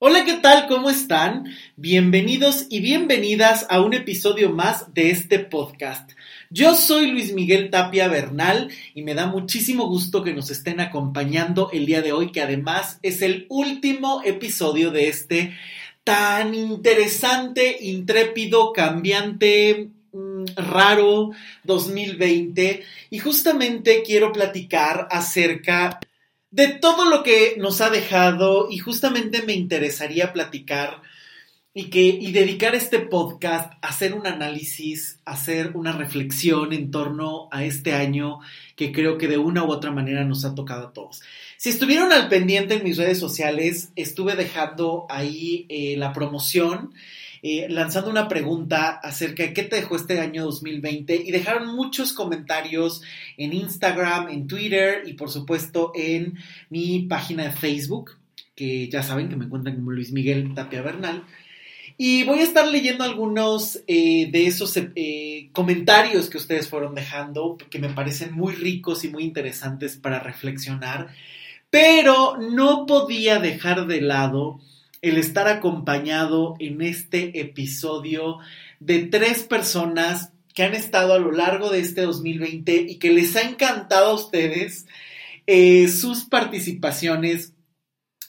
Hola, ¿qué tal? ¿Cómo están? Bienvenidos y bienvenidas a un episodio más de este podcast. Yo soy Luis Miguel Tapia Bernal y me da muchísimo gusto que nos estén acompañando el día de hoy, que además es el último episodio de este tan interesante, intrépido, cambiante, mm, raro 2020 y justamente quiero platicar acerca de todo lo que nos ha dejado y justamente me interesaría platicar y que y dedicar este podcast a hacer un análisis, a hacer una reflexión en torno a este año que creo que de una u otra manera nos ha tocado a todos. Si estuvieron al pendiente en mis redes sociales, estuve dejando ahí eh, la promoción eh, lanzando una pregunta acerca de qué te dejó este año 2020 y dejaron muchos comentarios en Instagram, en Twitter y por supuesto en mi página de Facebook, que ya saben que me encuentran como Luis Miguel Tapia Bernal. Y voy a estar leyendo algunos eh, de esos eh, comentarios que ustedes fueron dejando, que me parecen muy ricos y muy interesantes para reflexionar, pero no podía dejar de lado el estar acompañado en este episodio de tres personas que han estado a lo largo de este 2020 y que les ha encantado a ustedes eh, sus participaciones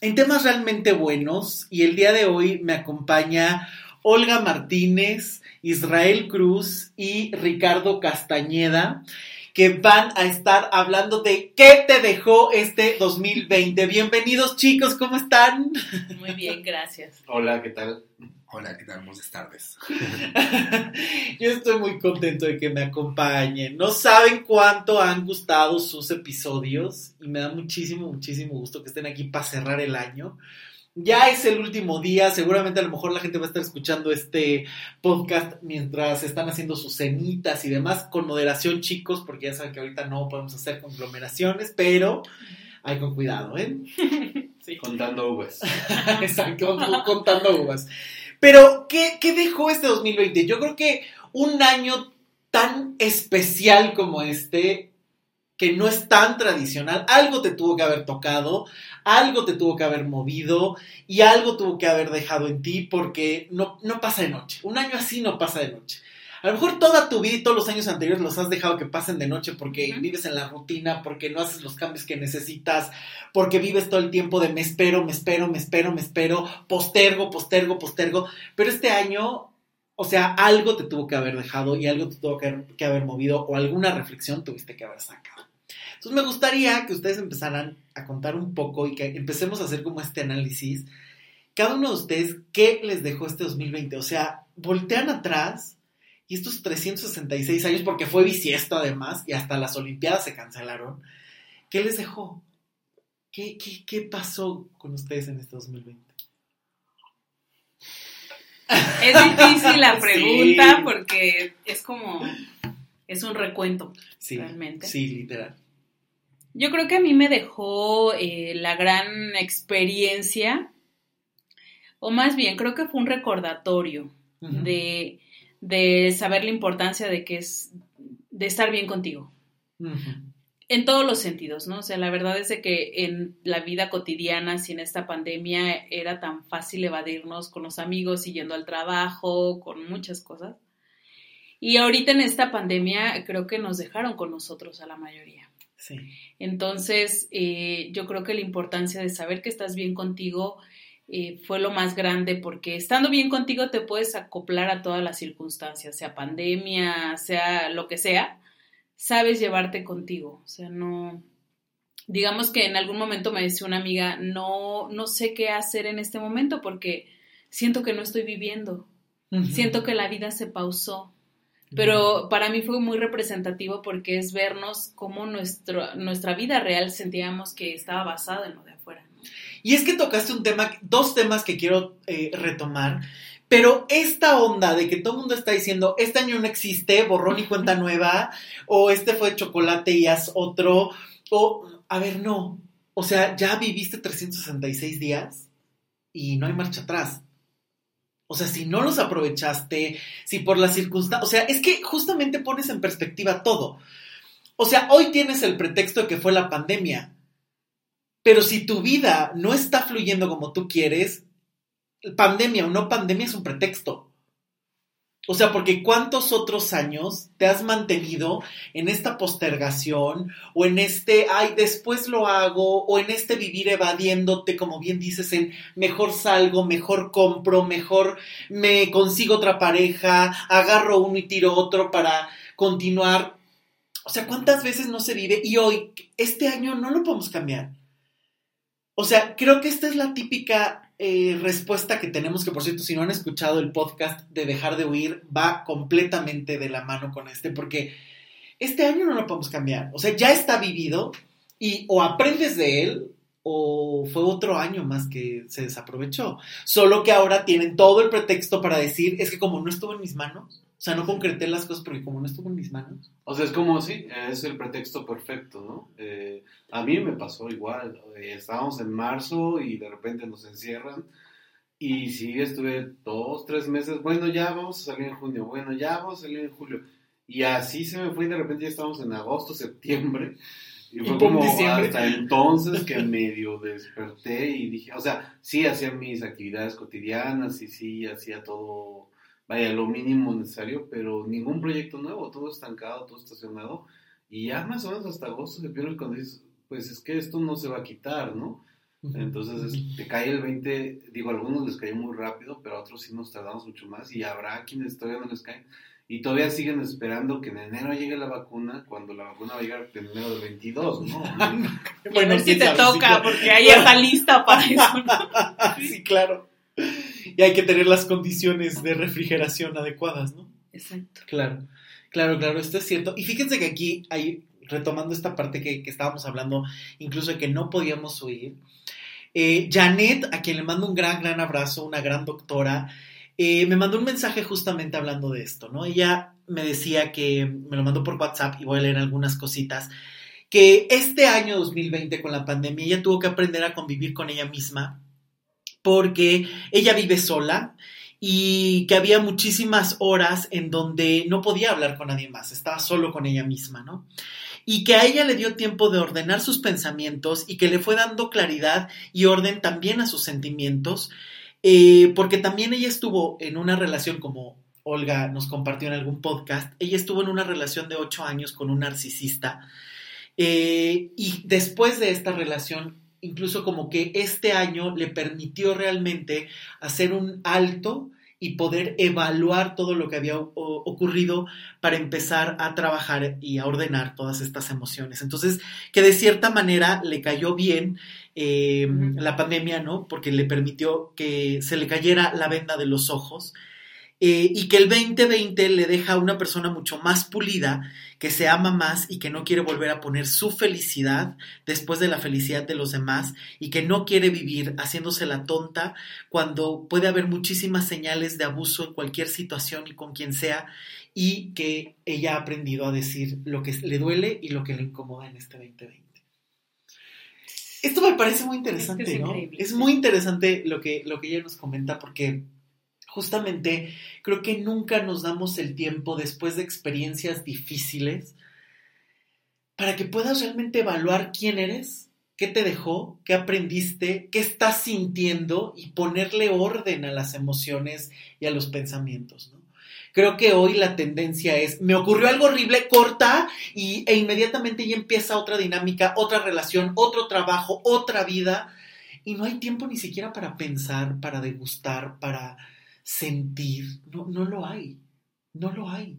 en temas realmente buenos. Y el día de hoy me acompaña Olga Martínez, Israel Cruz y Ricardo Castañeda que van a estar hablando de qué te dejó este 2020. Bienvenidos chicos, ¿cómo están? Muy bien, gracias. Hola, ¿qué tal? Hola, ¿qué tal? Buenas tardes. Yo estoy muy contento de que me acompañen. No saben cuánto han gustado sus episodios y me da muchísimo, muchísimo gusto que estén aquí para cerrar el año. Ya es el último día, seguramente a lo mejor la gente va a estar escuchando este podcast mientras están haciendo sus cenitas y demás, con moderación chicos, porque ya saben que ahorita no podemos hacer conglomeraciones, pero hay con cuidado, ¿eh? Sí. Contando uvas. Están contando uvas. Pero, ¿qué, ¿qué dejó este 2020? Yo creo que un año tan especial como este que no es tan tradicional, algo te tuvo que haber tocado, algo te tuvo que haber movido y algo tuvo que haber dejado en ti porque no, no pasa de noche. Un año así no pasa de noche. A lo mejor toda tu vida y todos los años anteriores los has dejado que pasen de noche porque vives en la rutina, porque no haces los cambios que necesitas, porque vives todo el tiempo de me espero, me espero, me espero, me espero, postergo, postergo, postergo. Pero este año, o sea, algo te tuvo que haber dejado y algo te tuvo que, que haber movido o alguna reflexión tuviste que haber sacado. Entonces me gustaría que ustedes empezaran a contar un poco y que empecemos a hacer como este análisis. Cada uno de ustedes, ¿qué les dejó este 2020? O sea, voltean atrás y estos 366 años, porque fue bisiesto además, y hasta las Olimpiadas se cancelaron, ¿qué les dejó? ¿Qué, qué, qué pasó con ustedes en este 2020? Es difícil la pregunta sí. porque es como, es un recuento, sí, realmente. Sí, literal. Yo creo que a mí me dejó eh, la gran experiencia, o más bien creo que fue un recordatorio uh -huh. de, de, saber la importancia de que es de estar bien contigo. Uh -huh. En todos los sentidos, ¿no? O sea, la verdad es de que en la vida cotidiana, sin esta pandemia, era tan fácil evadirnos con los amigos y yendo al trabajo, con muchas cosas. Y ahorita en esta pandemia creo que nos dejaron con nosotros a la mayoría. Sí. Entonces, eh, yo creo que la importancia de saber que estás bien contigo eh, fue lo más grande porque estando bien contigo te puedes acoplar a todas las circunstancias, sea pandemia, sea lo que sea, sabes llevarte contigo, o sea, no... Digamos que en algún momento me decía una amiga, no, no sé qué hacer en este momento porque siento que no estoy viviendo, uh -huh. siento que la vida se pausó, pero para mí fue muy representativo porque es vernos cómo nuestro, nuestra vida real sentíamos que estaba basada en lo de afuera. Y es que tocaste un tema, dos temas que quiero eh, retomar, pero esta onda de que todo el mundo está diciendo, este año no existe, borrón y cuenta nueva, o este fue chocolate y haz otro, o, a ver, no, o sea, ya viviste 366 días y no hay marcha atrás. O sea, si no los aprovechaste, si por las circunstancias, o sea, es que justamente pones en perspectiva todo. O sea, hoy tienes el pretexto de que fue la pandemia, pero si tu vida no está fluyendo como tú quieres, pandemia o no pandemia es un pretexto. O sea, porque ¿cuántos otros años te has mantenido en esta postergación o en este, ay, después lo hago o en este vivir evadiéndote, como bien dices, en mejor salgo, mejor compro, mejor me consigo otra pareja, agarro uno y tiro otro para continuar? O sea, ¿cuántas veces no se vive? Y hoy, este año no lo podemos cambiar. O sea, creo que esta es la típica eh, respuesta que tenemos, que por cierto, si no han escuchado el podcast de Dejar de Huir, va completamente de la mano con este, porque este año no lo podemos cambiar. O sea, ya está vivido y o aprendes de él o fue otro año más que se desaprovechó. Solo que ahora tienen todo el pretexto para decir, es que como no estuvo en mis manos, o sea, no concreté las cosas porque como no estuvo en mis manos. O sea, es como, sí, es el pretexto perfecto, ¿no? Eh, a mí me pasó igual. Eh, estábamos en marzo y de repente nos encierran. Y sí, estuve dos, tres meses. Bueno, ya vamos a salir en junio. Bueno, ya vamos a salir en julio. Y así se me fue y de repente ya estábamos en agosto, septiembre. Y fue como hasta entonces que medio desperté y dije, o sea, sí hacía mis actividades cotidianas y sí hacía todo vaya, lo mínimo necesario, pero ningún proyecto nuevo, todo estancado, todo estacionado. Y ya más o menos hasta agosto, septiembre, cuando dices, pues es que esto no se va a quitar, ¿no? Entonces te cae el 20, digo, a algunos les cae muy rápido, pero a otros sí nos tardamos mucho más y habrá quienes todavía no les caen. Y todavía siguen esperando que en enero llegue la vacuna, cuando la vacuna va a llegar en enero del 22, ¿no? bueno, si te toca, porque ahí está lista para eso. sí, claro. Y hay que tener las condiciones de refrigeración adecuadas, ¿no? Exacto. Claro, claro, claro, esto es cierto. Y fíjense que aquí hay, retomando esta parte que, estábamos hablando, incluso de que no podíamos oír. Eh, Janet, a quien le mando un gran, gran abrazo, una gran doctora, eh, me mandó un mensaje justamente hablando de esto, ¿no? Ella me decía que me lo mandó por WhatsApp y voy a leer algunas cositas, que este año 2020 con la pandemia ella tuvo que aprender a convivir con ella misma porque ella vive sola y que había muchísimas horas en donde no podía hablar con nadie más, estaba solo con ella misma, ¿no? Y que a ella le dio tiempo de ordenar sus pensamientos y que le fue dando claridad y orden también a sus sentimientos, eh, porque también ella estuvo en una relación como Olga nos compartió en algún podcast, ella estuvo en una relación de ocho años con un narcisista eh, y después de esta relación incluso como que este año le permitió realmente hacer un alto y poder evaluar todo lo que había ocurrido para empezar a trabajar y a ordenar todas estas emociones. Entonces, que de cierta manera le cayó bien eh, la pandemia, ¿no? Porque le permitió que se le cayera la venda de los ojos eh, y que el 2020 le deja a una persona mucho más pulida, que se ama más y que no quiere volver a poner su felicidad después de la felicidad de los demás y que no quiere vivir haciéndose la tonta cuando puede haber muchísimas señales de abuso en cualquier situación y con quien sea y que ella ha aprendido a decir lo que le duele y lo que le incomoda en este 2020. Esto me parece muy interesante, ¿no? Es muy interesante lo que, lo que ella nos comenta porque justamente creo que nunca nos damos el tiempo después de experiencias difíciles para que puedas realmente evaluar quién eres, qué te dejó, qué aprendiste, qué estás sintiendo y ponerle orden a las emociones y a los pensamientos. Creo que hoy la tendencia es, me ocurrió algo horrible, corta y, e inmediatamente ya empieza otra dinámica, otra relación, otro trabajo, otra vida. Y no hay tiempo ni siquiera para pensar, para degustar, para, sentir, no, no lo hay, no lo hay.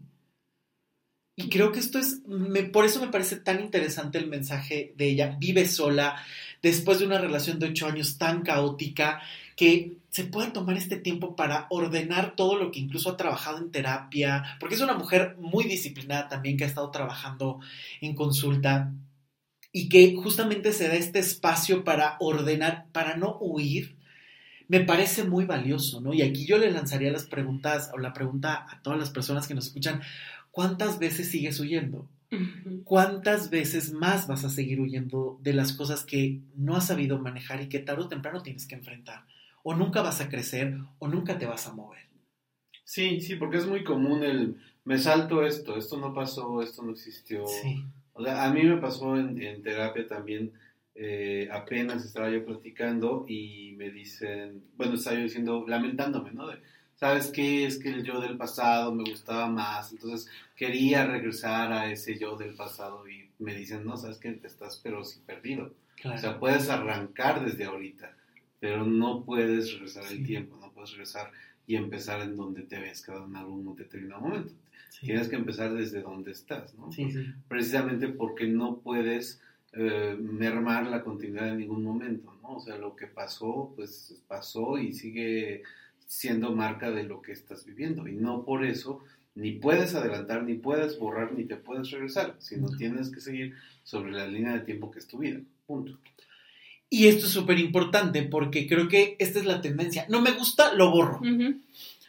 Y creo que esto es, me, por eso me parece tan interesante el mensaje de ella. Vive sola, después de una relación de ocho años tan caótica, que se puede tomar este tiempo para ordenar todo lo que incluso ha trabajado en terapia, porque es una mujer muy disciplinada también que ha estado trabajando en consulta y que justamente se da este espacio para ordenar, para no huir, me parece muy valioso, ¿no? Y aquí yo le lanzaría las preguntas o la pregunta a todas las personas que nos escuchan, ¿cuántas veces sigues huyendo? ¿Cuántas veces más vas a seguir huyendo de las cosas que no has sabido manejar y que tarde o temprano tienes que enfrentar? O nunca vas a crecer o nunca te vas a mover. Sí, sí, porque es muy común el me salto esto, esto no pasó, esto no existió. Sí. O sea, a mí me pasó en, en terapia también eh, apenas estaba yo platicando y me dicen, bueno, estaba yo diciendo, lamentándome, ¿no? De, ¿Sabes qué? Es que el yo del pasado me gustaba más, entonces quería regresar a ese yo del pasado y me dicen, no, sabes que te estás pero sí perdido. O sea, puedes arrancar desde ahorita, pero no puedes regresar el tiempo, no puedes regresar y empezar en donde te habías quedado en algún determinado momento. Tienes que empezar desde donde estás, ¿no? Precisamente porque no puedes eh, mermar la continuidad en ningún momento, ¿no? O sea, lo que pasó, pues pasó y sigue siendo marca de lo que estás viviendo. Y no por eso ni puedes adelantar, ni puedes borrar, ni te puedes regresar, sino tienes que seguir sobre la línea de tiempo que es tu vida. Punto. Y esto es súper importante porque creo que esta es la tendencia. No me gusta, lo borro.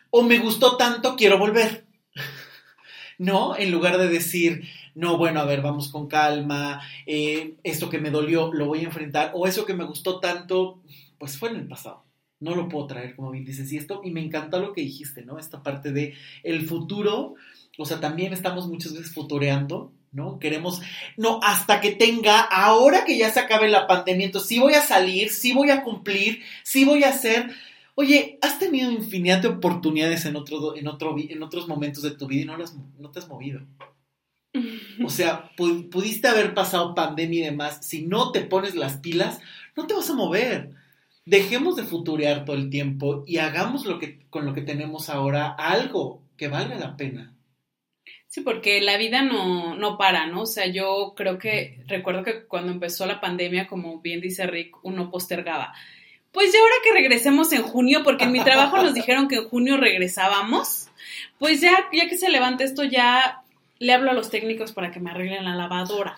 O me gustó tanto, quiero volver. ¿No? En lugar de decir, no, bueno, a ver, vamos con calma, eh, esto que me dolió lo voy a enfrentar, o eso que me gustó tanto, pues fue en el pasado no lo puedo traer, como bien dices. Y esto, y me encantó lo que dijiste, ¿no? Esta parte de el futuro, o sea, también estamos muchas veces futureando, ¿no? Queremos, no, hasta que tenga, ahora que ya se acabe la pandemia, entonces sí voy a salir, sí voy a cumplir, sí voy a hacer. Oye, has tenido infinidad de oportunidades en, otro, en, otro, en otros momentos de tu vida y no, las, no te has movido. O sea, pudiste haber pasado pandemia y demás. Si no te pones las pilas, no te vas a mover dejemos de futurear todo el tiempo y hagamos lo que, con lo que tenemos ahora algo que valga la pena. Sí, porque la vida no, no para, ¿no? O sea, yo creo que, recuerdo que cuando empezó la pandemia, como bien dice Rick, uno postergaba. Pues ya ahora que regresemos en junio, porque en mi trabajo nos dijeron que en junio regresábamos, pues ya, ya que se levante esto, ya le hablo a los técnicos para que me arreglen la lavadora.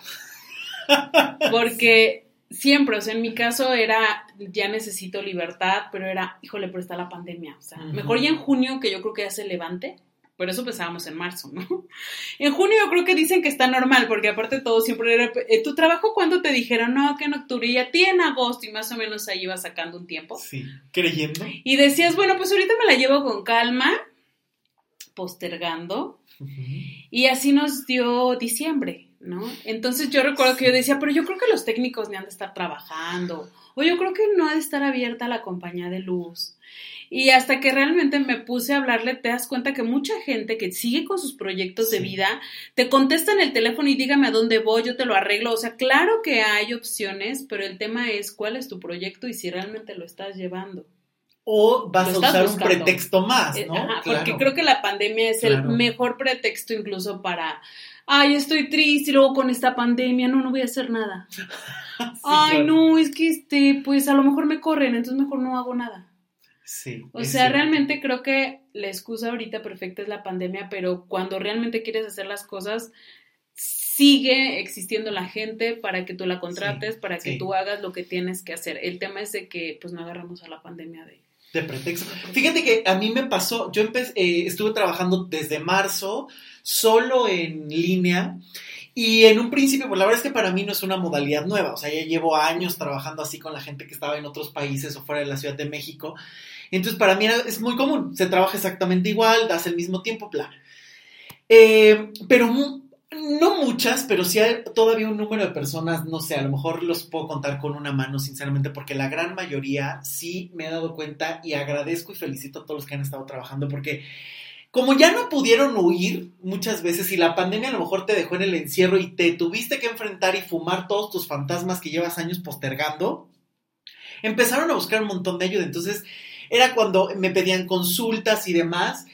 Porque siempre, o sea, en mi caso era, ya necesito libertad, pero era, híjole, pero está la pandemia, o sea, mejor ya en junio, que yo creo que ya se levante, por eso pensábamos en marzo, ¿no? En junio yo creo que dicen que está normal, porque aparte todo siempre era, eh, ¿tu trabajo cuando te dijeron? No, que en octubre, y a ti en agosto, y más o menos ahí iba sacando un tiempo. Sí, creyendo. Y decías, bueno, pues ahorita me la llevo con calma, postergando, y así nos dio diciembre. ¿no? Entonces yo recuerdo que yo decía, pero yo creo que los técnicos ni han de estar trabajando, o yo creo que no ha de estar abierta la compañía de luz. Y hasta que realmente me puse a hablarle, te das cuenta que mucha gente que sigue con sus proyectos de vida, te contesta en el teléfono y dígame a dónde voy, yo te lo arreglo. O sea, claro que hay opciones, pero el tema es cuál es tu proyecto y si realmente lo estás llevando. O vas a usar un pretexto más, ¿no? Eh, porque creo que la pandemia es el mejor pretexto incluso para ay, estoy triste y luego con esta pandemia, no, no voy a hacer nada. ay, no, es que este, pues a lo mejor me corren, entonces mejor no hago nada. Sí. O sea, realmente creo que la excusa ahorita perfecta es la pandemia, pero cuando realmente quieres hacer las cosas, sigue existiendo la gente para que tú la contrates, para que tú hagas lo que tienes que hacer. El tema es de que pues no agarramos a la pandemia de de pretexto. Fíjate que a mí me pasó, yo empecé, eh, estuve trabajando desde marzo solo en línea y en un principio, pues la verdad es que para mí no es una modalidad nueva, o sea, ya llevo años trabajando así con la gente que estaba en otros países o fuera de la Ciudad de México. Entonces para mí es muy común, se trabaja exactamente igual, das el mismo tiempo, bla. Eh, pero no muchas, pero sí hay todavía un número de personas, no sé, a lo mejor los puedo contar con una mano, sinceramente, porque la gran mayoría sí me he dado cuenta y agradezco y felicito a todos los que han estado trabajando, porque como ya no pudieron huir muchas veces y la pandemia a lo mejor te dejó en el encierro y te tuviste que enfrentar y fumar todos tus fantasmas que llevas años postergando, empezaron a buscar un montón de ayuda. Entonces, era cuando me pedían consultas y demás.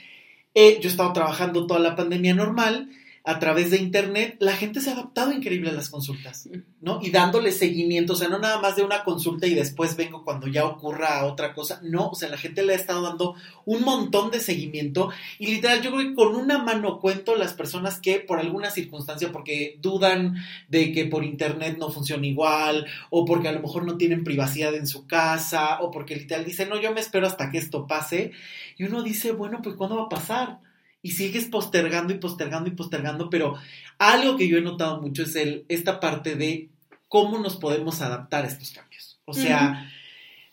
Eh, yo estaba trabajando toda la pandemia normal a través de Internet, la gente se ha adaptado increíble a las consultas, ¿no? Y dándole seguimiento, o sea, no nada más de una consulta y después vengo cuando ya ocurra otra cosa, no, o sea, la gente le ha estado dando un montón de seguimiento y literal, yo creo que con una mano cuento las personas que por alguna circunstancia, porque dudan de que por Internet no funciona igual, o porque a lo mejor no tienen privacidad en su casa, o porque literal dicen, no, yo me espero hasta que esto pase, y uno dice, bueno, pues ¿cuándo va a pasar? Y sigues postergando y postergando y postergando, pero algo que yo he notado mucho es el, esta parte de cómo nos podemos adaptar a estos cambios. O sea,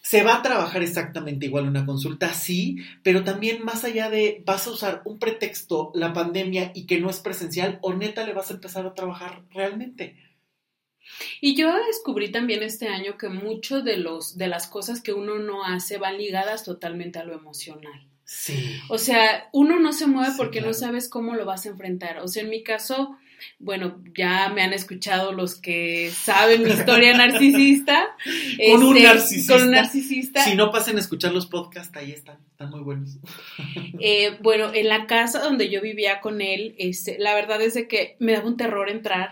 se va a trabajar exactamente igual una consulta, sí, pero también más allá de vas a usar un pretexto, la pandemia y que no es presencial, o neta le vas a empezar a trabajar realmente. Y yo descubrí también este año que mucho de los de las cosas que uno no hace van ligadas totalmente a lo emocional. Sí. O sea, uno no se mueve Sí, porque claro. no sabes cómo lo vas a enfrentar. O sea, en mi caso, bueno, ya me han escuchado los que saben mi historia narcisista. Con un Este, narcisista. Con un narcisista. Si no pasen a escuchar los podcasts, ahí están, están muy buenos. Eh, bueno, en la casa donde yo vivía con él, este, la verdad es de que me daba un terror entrar.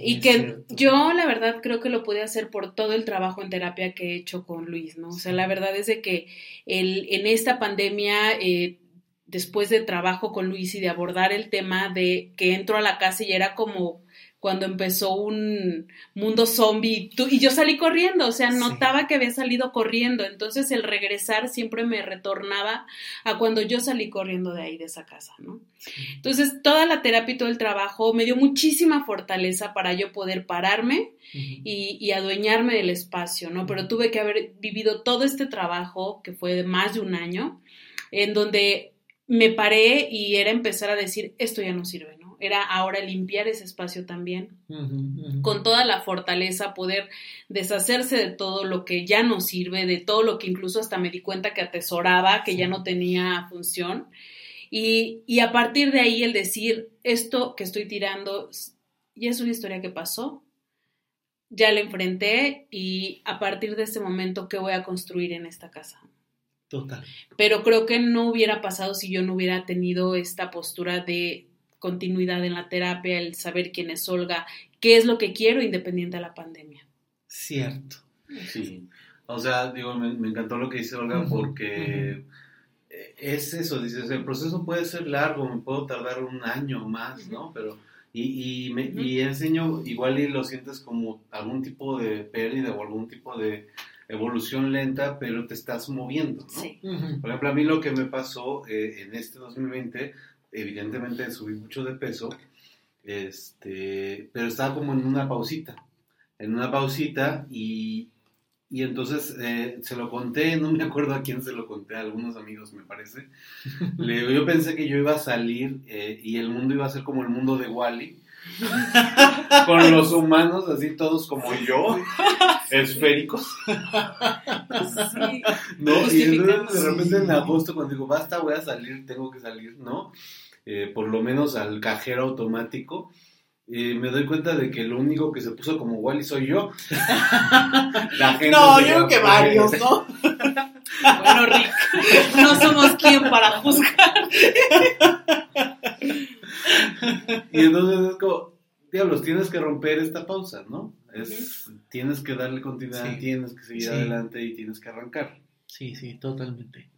Y que yo la verdad creo que lo pude hacer por todo el trabajo en terapia que he hecho con Luis, ¿no? O sea, la verdad es de que el, en esta pandemia, eh, después de trabajo con Luis y de abordar el tema de que entro a la casa y era como cuando empezó un mundo zombie y tú- y yo salí corriendo, o sea, Sí. notaba que había salido corriendo, entonces el regresar siempre me retornaba a cuando yo salí corriendo de ahí, de esa casa, ¿no? Entonces, toda la terapia y todo el trabajo me dio muchísima fortaleza para yo poder pararme y, y adueñarme del espacio, ¿no? Pero tuve que haber vivido todo este trabajo, que fue de más de un año, en donde me paré y era empezar a decir, esto ya no sirve. Era ahora limpiar ese espacio también, con toda la fortaleza, poder deshacerse de todo lo que ya no sirve, de todo lo que incluso hasta me di cuenta que atesoraba, que ya no tenía función. Y, y a partir de ahí el decir, esto que estoy tirando ya es una historia que pasó, ya la enfrenté y a partir de este momento, ¿qué voy a construir en esta casa? Total. Pero creo que no hubiera pasado si yo no hubiera tenido esta postura de continuidad en la terapia, el saber quién es Olga, qué es lo que quiero independiente de la pandemia. Cierto. Sí. O sea, digo, me, me encantó lo que dice Olga porque eh, es eso, dices, el proceso puede ser largo, me puedo tardar un año más, ¿no? Pero, y, y, me, y enseño, igual y lo sientes como algún tipo de pérdida o algún tipo de evolución lenta, pero te estás moviendo, ¿no? Sí. Por ejemplo, a mí lo que me pasó eh, en este 2020, evidentemente subí mucho de peso, este, pero estaba como en una pausita, en una pausita y, y entonces eh, se lo conté, no me acuerdo a quién se lo conté, a algunos amigos me parece. Le yo pensé que yo iba a salir eh, y el mundo iba a ser como el mundo de Wally. con los humanos así todos como yo, esféricos. Sí. ¿no? Y entonces de repente Sí. en agosto cuando digo, basta, voy a salir, tengo que salir, ¿no? Eh, por lo menos al cajero automático, eh, me doy cuenta de que lo único que se puso como Wally soy yo. La gente No, yo creo que varios. ¿no? Bueno, Rick, no somos quien para juzgar. Y entonces es como, diablos, tienes que romper esta pausa, ¿no? Es, Tienes que darle continuidad, Sí. tienes que seguir Sí. adelante y tienes que arrancar. Sí, sí, totalmente.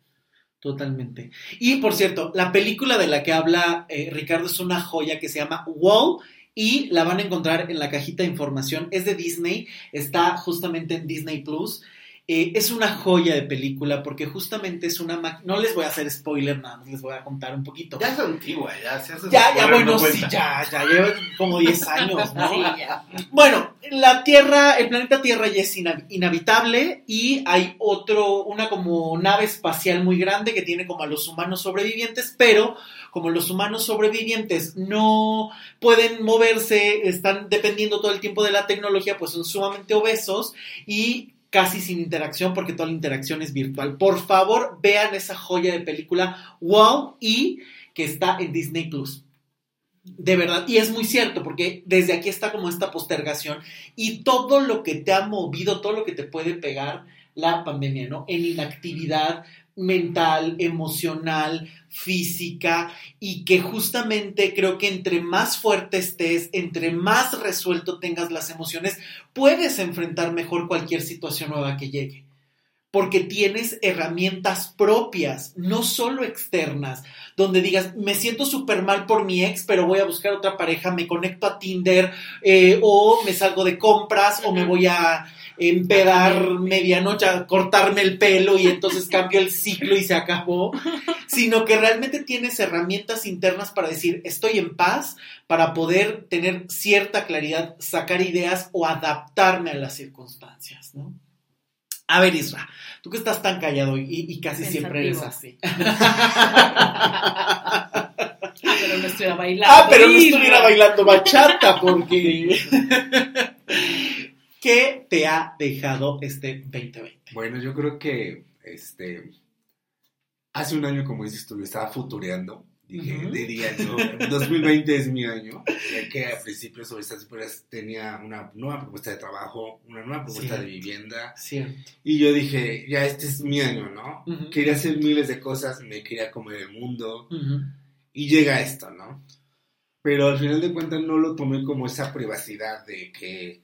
Totalmente. Y por cierto, la película de la que habla eh, Ricardo es una joya que se llama Wall y la van a encontrar en la cajita de información. Es de Disney, está justamente en Disney Plus. Eh, es una joya de película porque justamente es una... ma- No les voy a hacer spoiler, nada más les voy a contar un poquito. Ya es antigua, ya. Si haces Ya, ya, bueno, no sí, ya, ya, lleva como 10 años, ¿no? Sí, ya. Bueno, la Tierra, el planeta Tierra ya es inhabitable y hay otro, una como nave espacial muy grande que tiene como a los humanos sobrevivientes, pero como los humanos sobrevivientes no pueden moverse, están dependiendo todo el tiempo de la tecnología, pues son sumamente obesos y casi sin interacción porque toda la interacción es virtual. Por favor, vean esa joya de película Wow y que está en Disney Plus. De verdad, y es muy cierto, porque desde aquí está como esta postergación y todo lo que te ha movido, todo lo que te puede pegar la pandemia, ¿no? En inactividad mental, emocional, física, y que justamente creo que entre más fuerte estés, entre más resuelto tengas las emociones, puedes enfrentar mejor cualquier situación nueva que llegue. Porque tienes herramientas propias, no solo externas donde digas, me siento súper mal por mi ex, pero voy a buscar otra pareja, me conecto a Tinder, eh, o me salgo de compras, o me voy a empedar medianoche, a cortarme el pelo y entonces cambio el ciclo y se acabó, sino que realmente tienes herramientas internas para decir, estoy en paz, para poder tener cierta claridad, sacar ideas o adaptarme a las circunstancias, ¿no? A ver, Isra, tú que estás tan callado y, y casi siempre eres así. Ah, pero no estuviera bailando. Ah, pero no estuviera bailando bachata porque... ¿Qué te ha dejado este 2020? Bueno, yo creo que este hace un año, como dices tú, yo estaba futureando. Dije, Ujú. diría yo, 2020 es mi año, ya que a principios sobre estas fechas tenía una nueva propuesta de trabajo, una nueva propuesta de vivienda, Cierto. y yo dije, ya este es mi año, ¿no? Quería hacer miles de cosas, me quería comer el mundo, Ujú. y llega esto, ¿no? Pero al final de cuentas no lo tomé como esa privacidad de que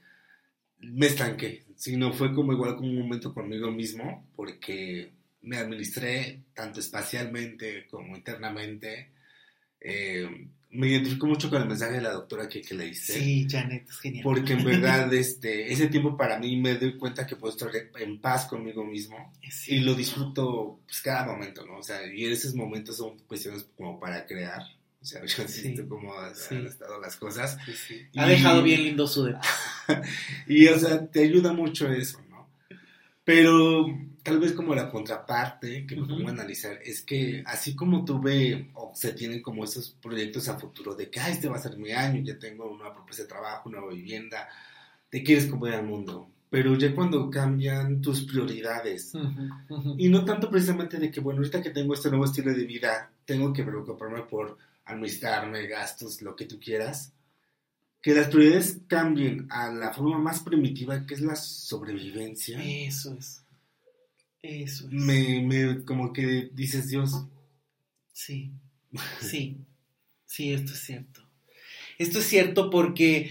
me estanqué, sino fue como igual como un momento conmigo mismo, porque me administré tanto espacialmente como internamente. Eh, me identifico mucho con el mensaje de la doctora que, que le hice. Sí, Janet, es genial. Porque en verdad este, ese tiempo para mí me doy cuenta que puedo estar en paz conmigo mismo Es y lo disfruto pues, cada momento, ¿no? O sea, y esos momentos son cuestiones como para crear. O sea, yo Sí, siento cómo han sí. han estado las cosas. Sí. Ha Y- dejado bien lindo su de... Y, o sea, te ayuda mucho eso, ¿no? Pero tal vez como la contraparte que me pongo a analizar es que así como tuve o se tienen como esos proyectos a futuro de que, ah, este va a ser mi año, ya tengo una propuesta de trabajo, una nueva vivienda, te quieres comer al mundo. Pero ya cuando cambian tus prioridades, y no tanto precisamente de que, bueno, ahorita que tengo este nuevo estilo de vida, tengo que preocuparme por administrarme, gastos, lo que tú quieras. Que las prioridades cambien a la forma más primitiva que es la sobrevivencia. Eso es. Eso es. Me, me, como que dices, Dios, Sí, sí, sí, esto es cierto. Esto es cierto porque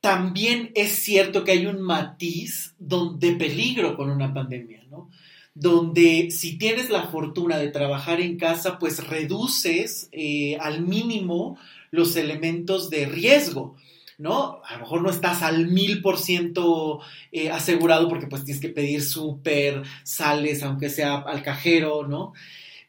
también es cierto que hay un matiz de peligro con una pandemia, ¿no? Donde si tienes la fortuna de trabajar en casa, pues reduces eh, al mínimo los elementos de riesgo. ¿no? A lo mejor no estás al mil por ciento eh, asegurado porque pues tienes que pedir súper, sales, aunque sea al cajero, ¿no?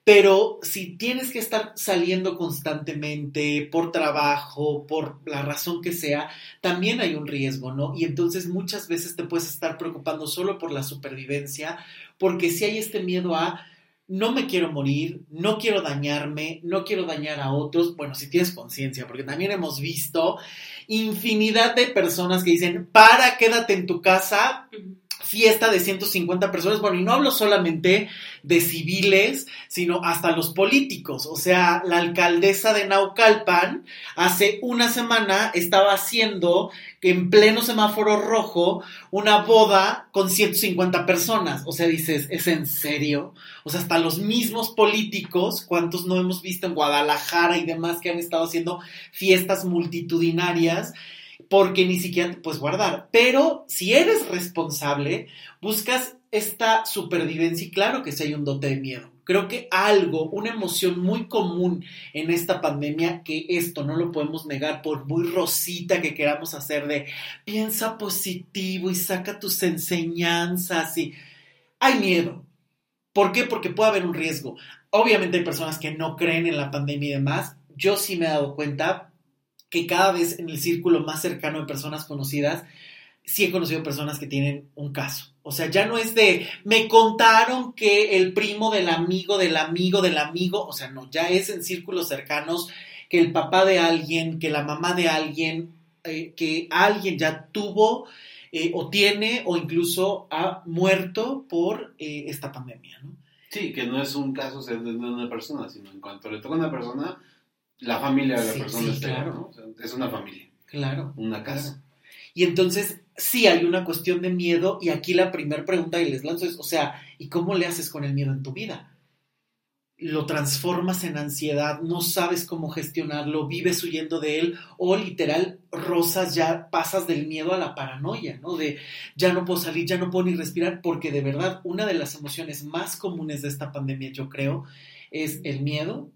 Pero si tienes que estar saliendo constantemente por trabajo, por la razón que sea, también hay un riesgo, ¿no? Y entonces muchas veces te puedes estar preocupando solo por la supervivencia, porque si hay este miedo a no me quiero morir, no quiero dañarme, no quiero dañar a otros, bueno, si tienes conciencia, porque también hemos visto infinidad de personas que dicen, para, quédate en tu casa, fiesta de 150 personas, bueno, y no hablo solamente de civiles, sino hasta los políticos, o sea, la alcaldesa de Naucalpan hace una semana estaba haciendo en pleno semáforo rojo una boda con 150 personas, o sea, dices, ¿es en serio? O sea, hasta los mismos políticos, ¿cuántos no hemos visto en Guadalajara y demás que han estado haciendo fiestas multitudinarias? Porque ni siquiera te puedes guardar. Pero si eres responsable, buscas esta supervivencia y claro que si hay un dote de miedo. Creo que algo, una emoción muy común en esta pandemia, que esto no lo podemos negar por muy rosita que queramos hacer de piensa positivo y saca tus enseñanzas y hay miedo. ¿Por qué? Porque puede haber un riesgo. Obviamente hay personas que no creen en la pandemia y demás. Yo sí me he dado cuenta que cada vez en el círculo más cercano de personas conocidas, sí he conocido personas que tienen un caso. O sea, ya no es de, me contaron que el primo del amigo, del amigo, del amigo, o sea, no, ya es en círculos cercanos que el papá de alguien, que la mamá de alguien, eh, que alguien ya tuvo eh, o tiene o incluso ha muerto por eh, esta pandemia, ¿no? Sí, que no es un caso de una persona, sino en cuanto le toca a una persona, la familia de la Sí, persona sí, está ahí, claro. ¿no? O sea, es una familia, Claro. una casa. Claro. Y entonces sí hay una cuestión de miedo y aquí la primera pregunta que les lanzo es, o sea, ¿y cómo le haces con el miedo en tu vida? Lo transformas en ansiedad, no sabes cómo gestionarlo, vives huyendo de él o literal rozas ya, pasas del miedo a la paranoia, ¿no? De ya no puedo salir, ya no puedo ni respirar, porque de verdad una de las emociones más comunes de esta pandemia, yo creo, es el miedo,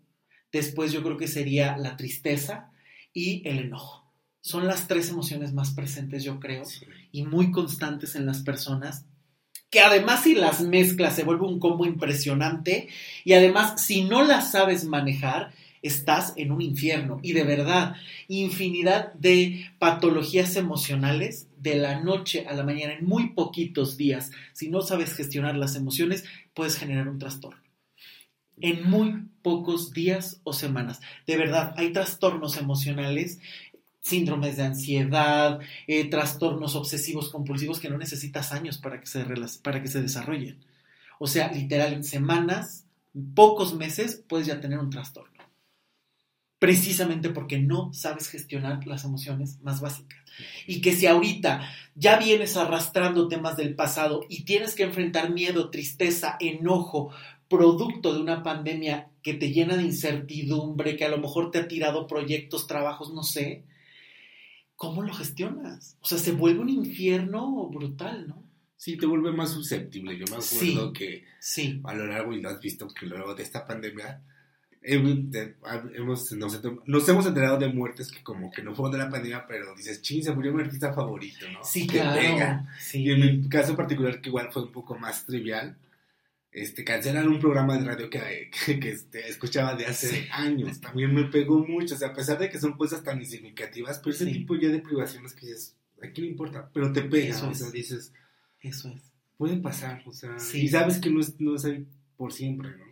después yo creo que sería la tristeza y el enojo. Son las tres emociones más presentes, yo creo, Sí. y muy constantes en las personas, que además si las mezclas se vuelve un combo impresionante y además si no las sabes manejar, estás en un infierno. Y de verdad, infinidad de patologías emocionales de la noche a la mañana en muy poquitos días. Si no sabes gestionar las emociones, puedes generar un trastorno. En muy pocos días o semanas. De verdad, hay trastornos emocionales síndromes de ansiedad, eh, trastornos obsesivos compulsivos que no necesitas años para que, se, para que se desarrollen. O sea, literal, en semanas, pocos meses, puedes ya tener un trastorno. Precisamente porque no sabes gestionar las emociones más básicas. Y que si ahorita ya vienes arrastrando temas del pasado y tienes que enfrentar miedo, tristeza, enojo, producto de una pandemia que te llena de incertidumbre, que a lo mejor te ha tirado proyectos, trabajos, no sé, ¿cómo lo gestionas? O sea, se vuelve un infierno brutal, ¿no? Sí, te vuelve más susceptible. Yo me acuerdo que sí. a lo largo, y lo has visto, que luego de esta pandemia, hemos, nos, hemos enterado de muertes que como que no fueron de la pandemia, pero dices, ching, se murió mi artista favorito, ¿no? Sí, claro. Y en mi caso particular, que igual fue un poco más trivial, este, cancelan un programa de radio que, que, este, escuchaba de hace años. También me pegó mucho, o sea, a pesar de que son cosas tan insignificativas, pero ese tipo ya de privaciones que dices, ¿a quién le importa? Pero te pega, o sea, dices, eso es. Pueden pasar, o sea, y sabes que no es, no es ahí por siempre, ¿no?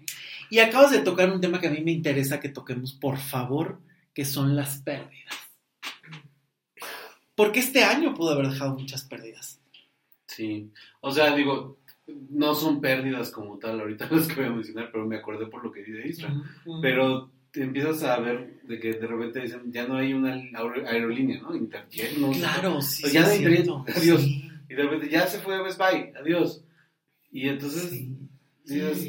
Y acabas de tocar un tema que a mí me interesa que toquemos, por favor, que son las pérdidas. Porque este año pudo haber dejado muchas pérdidas. Sí, o sea, digo, no son pérdidas como tal, ahorita las que voy a mencionar, pero me acordé por lo que dice Isra. Pero te empiezas a ver de que de repente dicen, ya no hay una aerolínea, ¿no? Interjet, no Claro, sí. Ya no hay adiós. Y de repente ya se fue Best Buy, adiós. Y entonces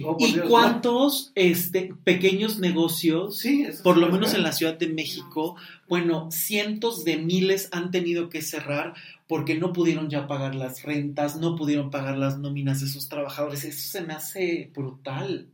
Oh, ¿Y cuántos este, pequeños negocios, por lo menos en la Ciudad de México, bueno, cientos de miles han tenido que cerrar porque no pudieron ya pagar las rentas, no pudieron pagar las nóminas de sus trabajadores? Eso se me hace brutal.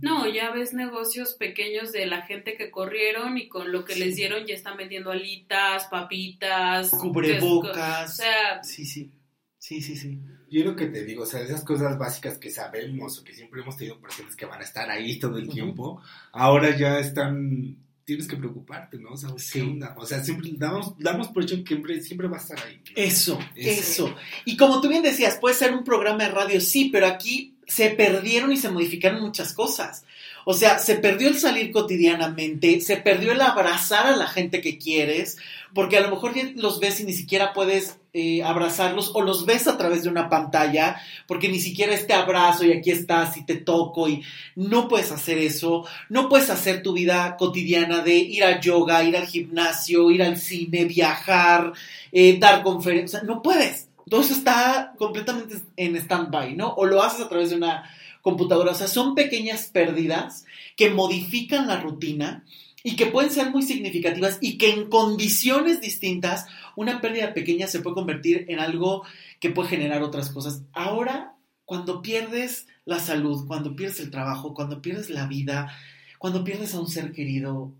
No, ya ves negocios pequeños de la gente que corrieron y con lo que les dieron ya están vendiendo alitas, papitas, cubrebocas. O sea, sí, sí. Sí, sí, sí. Yo lo que te digo, o sea, esas cosas básicas que sabemos o que siempre hemos tenido presentes que van a estar ahí todo el tiempo, ahora ya están, tienes que preocuparte, ¿no? O sea, ¿qué onda? O sea, siempre damos, damos por hecho que siempre, siempre va a estar ahí. Eso, eso, Y como tú bien decías, puede ser un programa de radio, sí, pero aquí se perdieron y se modificaron muchas cosas. O sea, se perdió el salir cotidianamente, se perdió el abrazar a la gente que quieres, porque a lo mejor los ves y ni siquiera puedes eh, abrazarlos o los ves a través de una pantalla, porque ni siquiera este abrazo y aquí estás y te toco y no puedes hacer eso, no puedes hacer tu vida cotidiana de ir a yoga, ir al gimnasio, ir al cine, viajar, eh, dar conferencias, no puedes. Todo eso está completamente en stand-by, ¿no? O lo haces a través de una computadora. O sea, son pequeñas pérdidas que modifican la rutina y que pueden ser muy significativas y que en condiciones distintas una pérdida pequeña se puede convertir en algo que puede generar otras cosas. Ahora, cuando pierdes la salud, cuando pierdes el trabajo, cuando pierdes la vida, cuando pierdes a un ser querido,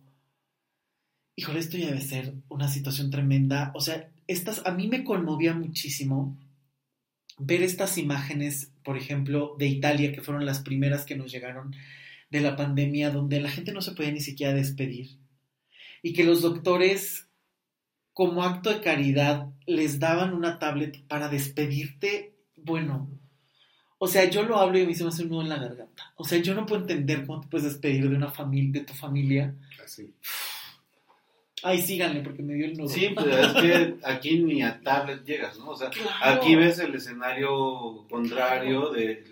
híjole, esto ya debe ser una situación tremenda. O sea, estas, a mí me conmovía muchísimo ver estas imágenes, por ejemplo, de Italia, que fueron las primeras que nos llegaron de la pandemia, donde la gente no se podía ni siquiera despedir. Y que los doctores, como acto de caridad, les daban una tablet para despedirte. Bueno, o sea, yo lo hablo y a mí se me hace un nudo en la garganta. O sea, yo no puedo entender cómo te puedes despedir de una familia, de tu familia. Así. Ay, síganle porque me dio el nudo. Sí, pues es que aquí ni a tablet llegas, ¿no? O sea, aquí ves el escenario contrario de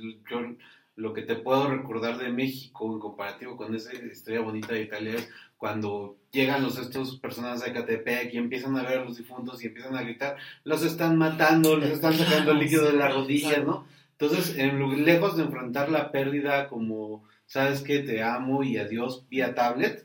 lo que te puedo recordar de México en comparativo con esa historia bonita de Italia es cuando llegan los estos personas de Catepec y empiezan a ver a los difuntos y empiezan a gritar, los están matando, les están sacando el líquido de la rodilla, ¿no? Entonces, en, lejos de enfrentar la pérdida como, sabes que te amo y adiós vía tablet,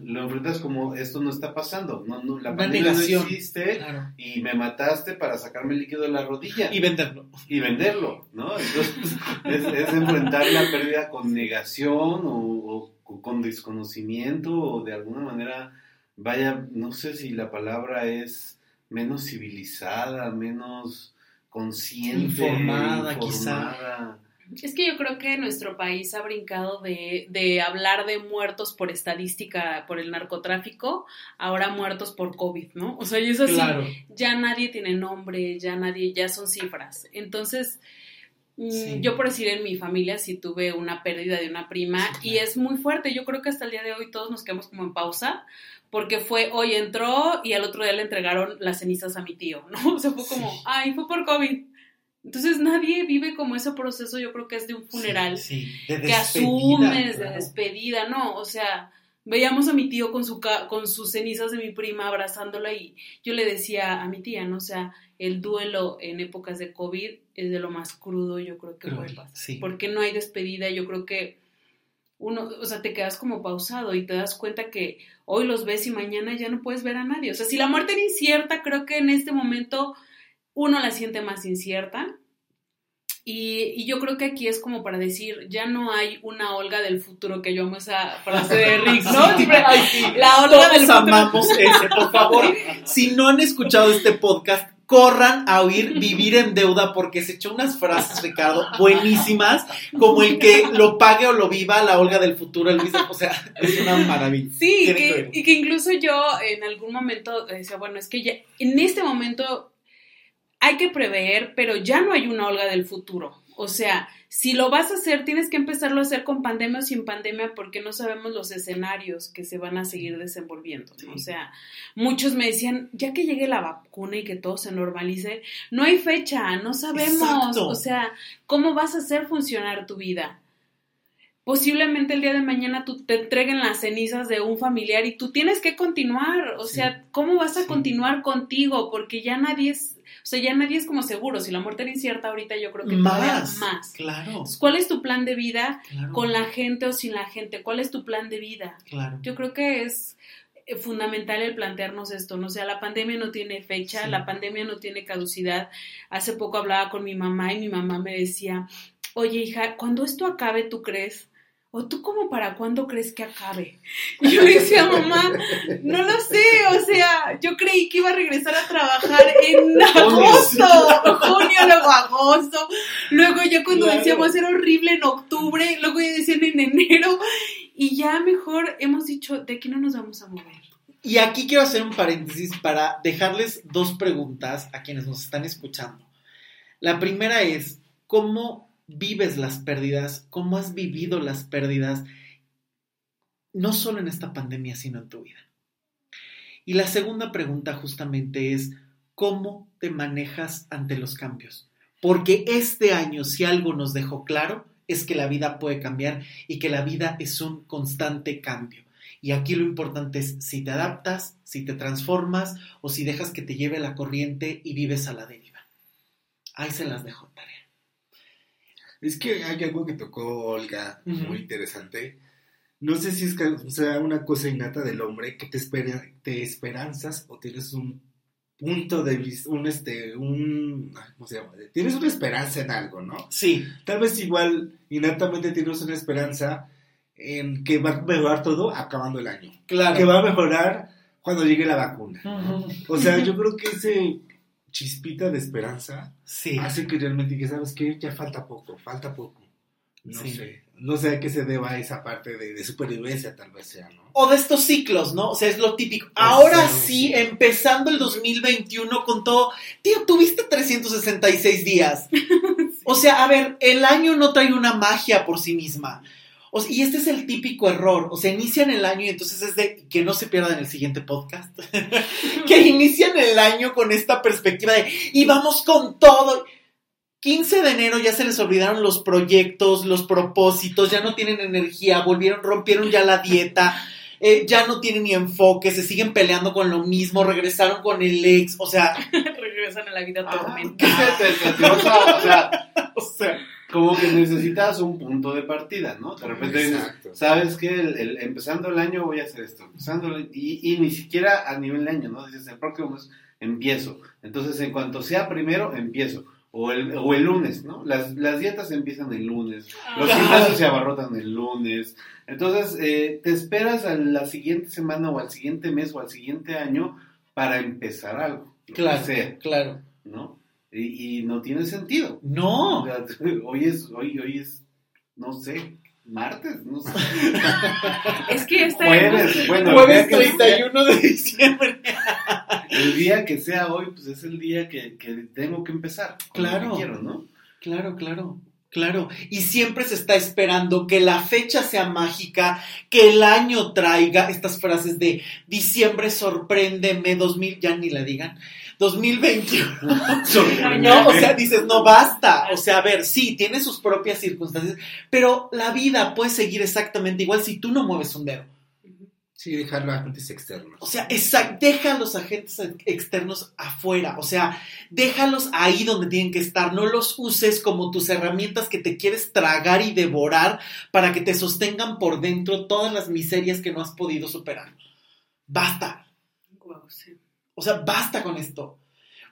lo enfrentas como esto no está pasando, no, no la pandemia no existe y me mataste para sacarme el líquido de la rodilla y venderlo. Y venderlo, ¿no? Entonces es, enfrentar la pérdida con negación o, con desconocimiento o de alguna manera vaya, no sé si la palabra es menos civilizada, menos consciente, informada, informada. quizá es que yo creo que nuestro país ha brincado de, de, hablar de muertos por estadística, por el narcotráfico, ahora muertos por COVID, ¿no? O sea, y eso así, ya nadie tiene nombre, ya nadie, ya son cifras. Entonces, Mm, Sí. Yo por decir en mi familia sí tuve una pérdida de una prima Sí, y es muy fuerte. Yo creo que hasta el día de hoy todos nos quedamos como en pausa porque fue hoy entró y al otro día le entregaron las cenizas a mi tío, ¿no? O sea, fue como, Sí. ay, fue por COVID. Entonces nadie vive como ese proceso, yo creo que es de un funeral Sí, sí, de que asumes de despedida, ¿no? O sea, veíamos a mi tío con, su ca- con sus cenizas de mi prima abrazándola y yo le decía a mi tía, ¿no? O sea, el duelo en épocas de COVID es de lo más crudo, yo creo que puede pasar. sí. Porque no hay despedida, yo creo que uno, o sea, te quedas como pausado y te das cuenta que hoy los ves y mañana ya no puedes ver a nadie. O sea, si la muerte era incierta, creo que en este momento uno la siente más incierta. Y, y yo creo que aquí es como para decir, ya no hay una Olga del futuro, que yo amo esa frase de Rick, ¿no? Siempre, Ay, sí. la Olga Todos del futuro. amamos ese, por favor. Si no han escuchado este podcast, corran a oír Vivir en Deuda porque se echó unas frases, Ricardo, buenísimas, como el que lo pague o lo viva la Olga del futuro, Luis. O sea, es una maravilla. Sí, que- y que incluso yo en algún momento decía, bueno, es que ya, en este momento hay que prever, pero ya no hay una Olga del futuro. O sea, si lo vas a hacer, tienes que empezarlo a hacer con pandemia o sin pandemia porque no sabemos los escenarios que se van a seguir desenvolviendo. ¿no? Sí. O sea, muchos me decían, ya que llegue la vacuna y que todo se normalice, no hay fecha, no sabemos. Exacto. O sea, ¿cómo vas a hacer funcionar tu vida? Posiblemente el día de mañana tú te entreguen las cenizas de un familiar y tú tienes que continuar, o Sí. sea, ¿cómo vas a Sí. continuar contigo? Porque ya nadie es, o sea, ya nadie es como seguro, si la muerte era incierta ahorita yo creo que Más, más. claro, ¿Cuál es tu plan de vida claro, con la gente o sin la gente? ¿Cuál es tu plan de vida? claro. Yo creo que es eh, fundamental el plantearnos esto, ¿no? O sea, la pandemia no tiene fecha, Sí. la pandemia no tiene caducidad. Hace poco hablaba con mi mamá y mi mamá me decía, oye hija, cuando esto acabe, ¿tú crees? ¿O tú como para cuándo crees que acabe? Y yo le decía, mamá, no lo sé, o sea, yo creí que iba a regresar a trabajar en agosto, junio, luego agosto, luego ya cuando Claro. decíamos era horrible en octubre, luego ya decían en enero, y ya mejor hemos dicho, de aquí no nos vamos a mover. Y aquí quiero hacer un paréntesis para dejarles dos preguntas a quienes nos están escuchando. La primera es, ¿cómo vives las pérdidas? ¿Cómo has vivido las pérdidas? No solo en esta pandemia, sino en tu vida. Y la segunda pregunta justamente es, ¿cómo te manejas ante los cambios? Porque este año, si algo nos dejó claro, es que la vida puede cambiar y que la vida es un constante cambio. Y aquí lo importante es si te adaptas, si te transformas o si dejas que te lleve la corriente y vives a la deriva. Ahí se las dejo tarea. Es que hay algo que tocó Olga, muy interesante. No sé si es que o sea una cosa innata del hombre que te espera, te esperanzas o tienes un punto de vista, un este, un, ¿cómo se llama? Tienes una esperanza en algo, ¿no? Sí, Tal vez igual innatamente tienes una esperanza en que va a mejorar todo acabando el año. claro. Que va a mejorar cuando llegue la vacuna. O sea, yo creo que ese chispita de esperanza Sí, hace que realmente que sabes que ya falta poco, falta poco. No Sí. sé, no sé a qué se deba esa parte de, de supervivencia tal vez sea, ¿no? O de estos ciclos, ¿no? O sea, es lo típico. Ahora Exacto. sí, empezando el 2021 con todo. Tío, tuviste 366 días. O sea, a ver, el año no trae una magia por sí misma. O sea, y este es el típico error. O sea, inician el año y entonces es de que no se pierdan el siguiente podcast. que inician el año con esta perspectiva de y vamos con todo. 15 de enero ya se les olvidaron los proyectos, los propósitos, ya no tienen energía, volvieron, rompieron ya la dieta, eh, ya no tienen ni enfoque, se siguen peleando con lo mismo, regresaron con el ex, o sea, Regresan a la vida Ah, tormentada. o sea, o sea, como que necesitas un punto de partida, ¿no? De repente dices, sabes que el, el- empezando el año voy a hacer esto, empezando el- y, y ni siquiera a nivel de año, ¿no? Dices, el próximo mes empiezo. Entonces, en cuanto sea primero, empiezo. O el, o el lunes, ¿no? Las, las dietas empiezan el lunes, los Ah. gimnasios se abarrotan el lunes. Entonces, eh, te esperas a la siguiente semana o al siguiente mes o al siguiente año para empezar algo. claro, sea, claro. ¿no? Y, y no tiene sentido. No, O sea, hoy es, hoy, hoy es, no sé, martes, no sé. Es que esta Jueves, bueno, jueves el día que 31 de diciembre. El día que sea hoy, pues es el día que, que tengo que empezar. Claro. que quiero, ¿no? Claro, claro. Claro, y siempre se está esperando que la fecha sea mágica, que el año traiga estas frases de diciembre sorpréndeme 2000, ya ni la digan, 2021. no, o sea, dices, no basta. O sea, a ver, sí, tiene sus propias circunstancias, pero la vida puede seguir exactamente igual si tú no mueves un dedo. Sí, dejar los agentes externos. O sea, deja a los agentes externos afuera. O sea, déjalos ahí donde tienen que estar. No los uses como tus herramientas que te quieres tragar y devorar para que te sostengan por dentro todas las miserias que no has podido superar. Basta. O sea, basta con esto.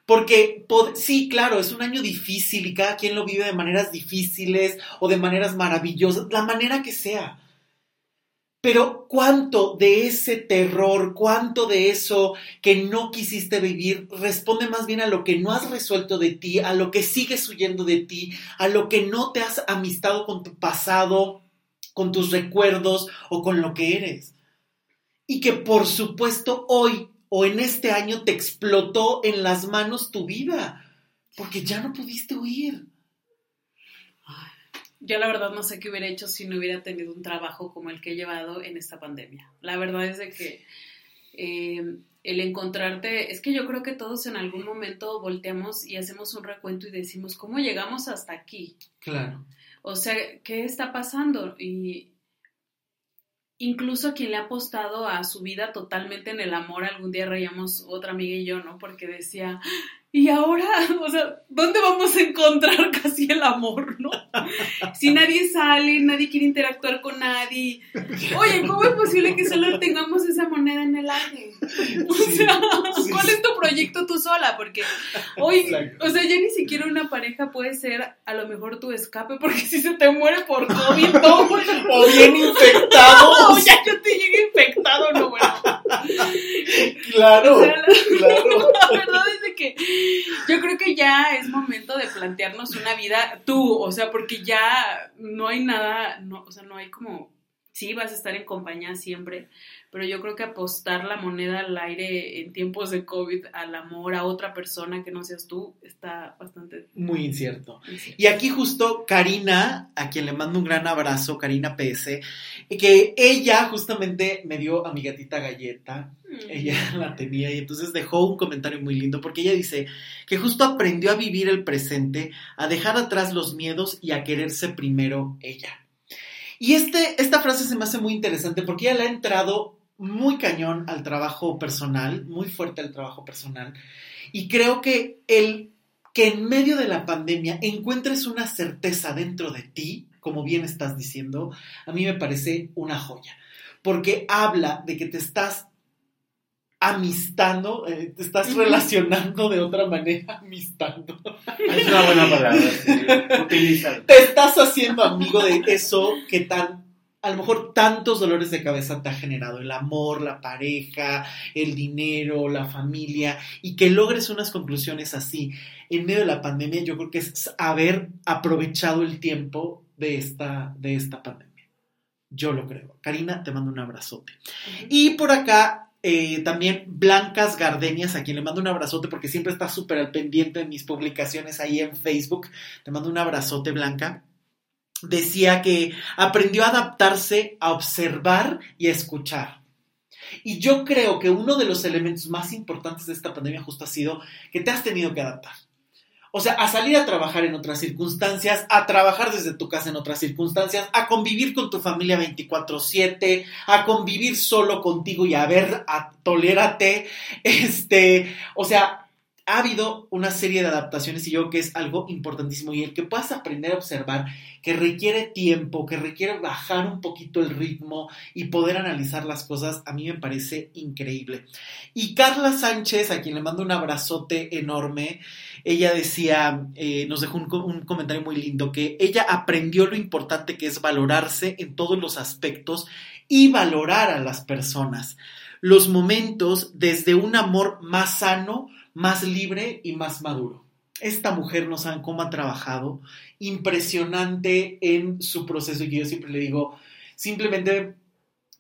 Porque sí, claro, es un año difícil y cada quien lo vive de maneras difíciles o de maneras maravillosas, la manera que sea. Pero cuánto de ese terror, cuánto de eso que no quisiste vivir, responde más bien a lo que no has resuelto de ti, a lo que sigues huyendo de ti, a lo que no te has amistado con tu pasado, con tus recuerdos o con lo que eres. Y que por supuesto hoy o en este año te explotó en las manos tu vida, porque ya no pudiste huir. Yo la verdad no sé qué hubiera hecho si no hubiera tenido un trabajo como el que he llevado en esta pandemia. La verdad es de que eh, el encontrarte, es que yo creo que todos en algún momento volteamos y hacemos un recuento y decimos, ¿cómo llegamos hasta aquí? Claro. O sea, ¿qué está pasando? Y incluso quien le ha apostado a su vida totalmente en el amor, algún día reíamos otra amiga y yo, ¿no? Porque decía, y ahora, o sea, ¿dónde vamos a encontrar casi el amor, no? Si nadie sale, nadie quiere interactuar con nadie. Oye, ¿cómo es posible que solo tengamos esa moneda en el aire? O sea, ¿cuál es tu proyecto tú sola? Porque hoy, o sea, ya ni siquiera una pareja puede ser a lo mejor tu escape, porque si se te muere por COVID, todo. o bien infectado. O ya yo te llegué infectado, no, bueno. Claro, claro. La verdad es que yo creo que ya es momento de plantearnos una vida tú, o sea, porque ya no hay nada, no, o sea, no hay como, sí, vas a estar en compañía siempre, pero yo creo que apostar la moneda al aire en tiempos de COVID al amor a otra persona que no seas tú está bastante... Muy incierto. Y aquí justo Karina, a quien le mando un gran abrazo, Karina PS, que ella justamente me dio a mi gatita galleta, mm. ella la tenía y entonces dejó un comentario muy lindo porque ella dice que justo aprendió a vivir el presente, a dejar atrás los miedos y a quererse primero ella. Y este, esta frase se me hace muy interesante porque ella ha entrado muy cañón al trabajo personal, muy fuerte al trabajo personal. Y creo que el que en medio de la pandemia encuentres una certeza dentro de ti, como bien estás diciendo, a mí me parece una joya. Porque habla de que te estás amistando, eh, te estás relacionando de otra manera, amistando. Es una buena palabra. Te estás haciendo amigo de eso que tan a lo mejor tantos dolores de cabeza te ha generado el amor, la pareja, el dinero, la familia, y que logres unas conclusiones así en medio de la pandemia, yo creo que es haber aprovechado el tiempo de esta, de esta pandemia. Yo lo creo. Karina, te mando un abrazote. Y por acá eh, también Blancas Gardenias, a quien le mando un abrazote porque siempre está súper al pendiente de mis publicaciones ahí en Facebook. Te mando un abrazote, Blanca decía que aprendió a adaptarse a observar y a escuchar. Y yo creo que uno de los elementos más importantes de esta pandemia justo ha sido que te has tenido que adaptar. O sea, a salir a trabajar en otras circunstancias, a trabajar desde tu casa en otras circunstancias, a convivir con tu familia 24/7, a convivir solo contigo y a ver, a tolérate, este, o sea, ha habido una serie de adaptaciones y yo que es algo importantísimo y el que puedas aprender a observar que requiere tiempo, que requiere bajar un poquito el ritmo y poder analizar las cosas, a mí me parece increíble. Y Carla Sánchez, a quien le mando un abrazote enorme, ella decía, eh, nos dejó un comentario muy lindo, que ella aprendió lo importante que es valorarse en todos los aspectos y valorar a las personas. Los momentos desde un amor más sano, más libre y más maduro. Esta mujer no saben cómo ha trabajado, impresionante en su proceso. Y que yo siempre le digo, simplemente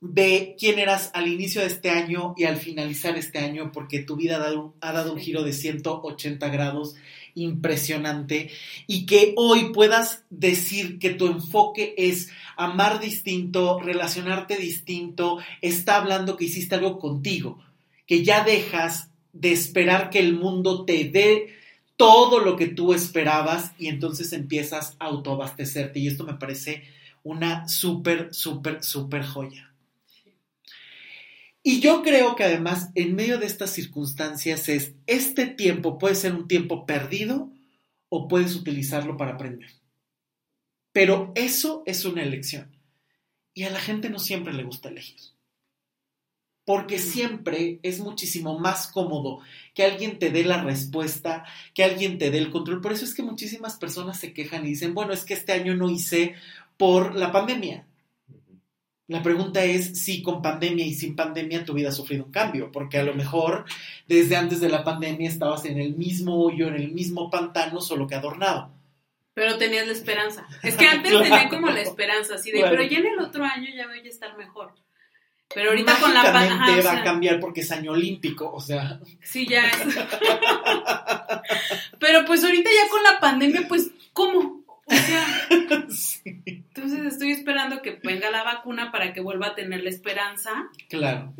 de quién eras al inicio de este año y al finalizar este año, porque tu vida ha dado, ha dado un giro de 180 grados impresionante. Y que hoy puedas decir que tu enfoque es amar distinto, relacionarte distinto, está hablando que hiciste algo contigo, que ya dejas de esperar que el mundo te dé todo lo que tú esperabas y entonces empiezas a autoabastecerte y esto me parece una súper, súper, súper joya. Y yo creo que además, en medio de estas circunstancias, es este tiempo puede ser un tiempo perdido o puedes utilizarlo para aprender. Pero eso es una elección. Y a la gente no siempre le gusta elegir. Porque siempre es muchísimo más cómodo que alguien te dé la respuesta, que alguien te dé el control. Por eso es que muchísimas personas se quejan y dicen, bueno, es que este año no hice por la pandemia. La pregunta es si con pandemia y sin pandemia tu vida ha sufrido un cambio, porque a lo mejor desde antes de la pandemia estabas en el mismo hoyo, en el mismo pantano, solo que adornado. Pero tenías la esperanza. Es que antes tenía como la esperanza, así de, pero ya en el otro año ya voy a estar mejor. Pero ahorita con la pandemia. va a cambiar porque es año olímpico, o sea. Sí, ya es. pero pues ahorita ya con la pandemia, pues, ¿cómo? O sea, entonces estoy esperando que venga la vacuna para que vuelva a tener la esperanza. Claro.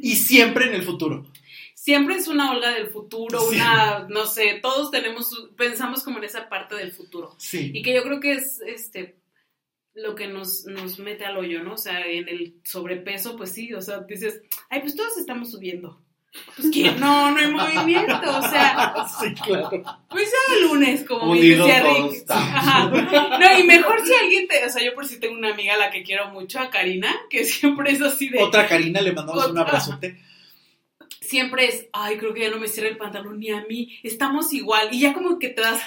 Y siempre en el futuro. Siempre es una Olga del futuro, una, no sé, todos tenemos, pensamos como en esa parte del futuro. Sí. Y que yo creo que es, este, lo que nos, nos mete al hoyo, ¿no? O sea, en el sobrepeso, pues sí, o sea, dices, ay, pues todos estamos subiendo. Pues que no, no hay movimiento, o sea. Sí, claro. Pues ya el lunes, como me decía Rick. Ajá. No, y mejor si alguien te. O sea, yo por si tengo una amiga a la que quiero mucho, a Karina, que siempre es así de. Otra Karina, le mandamos un abrazote. Siempre es, ay, creo que ya no me cierra el pantalón ni a mí, estamos igual. Y ya como que te das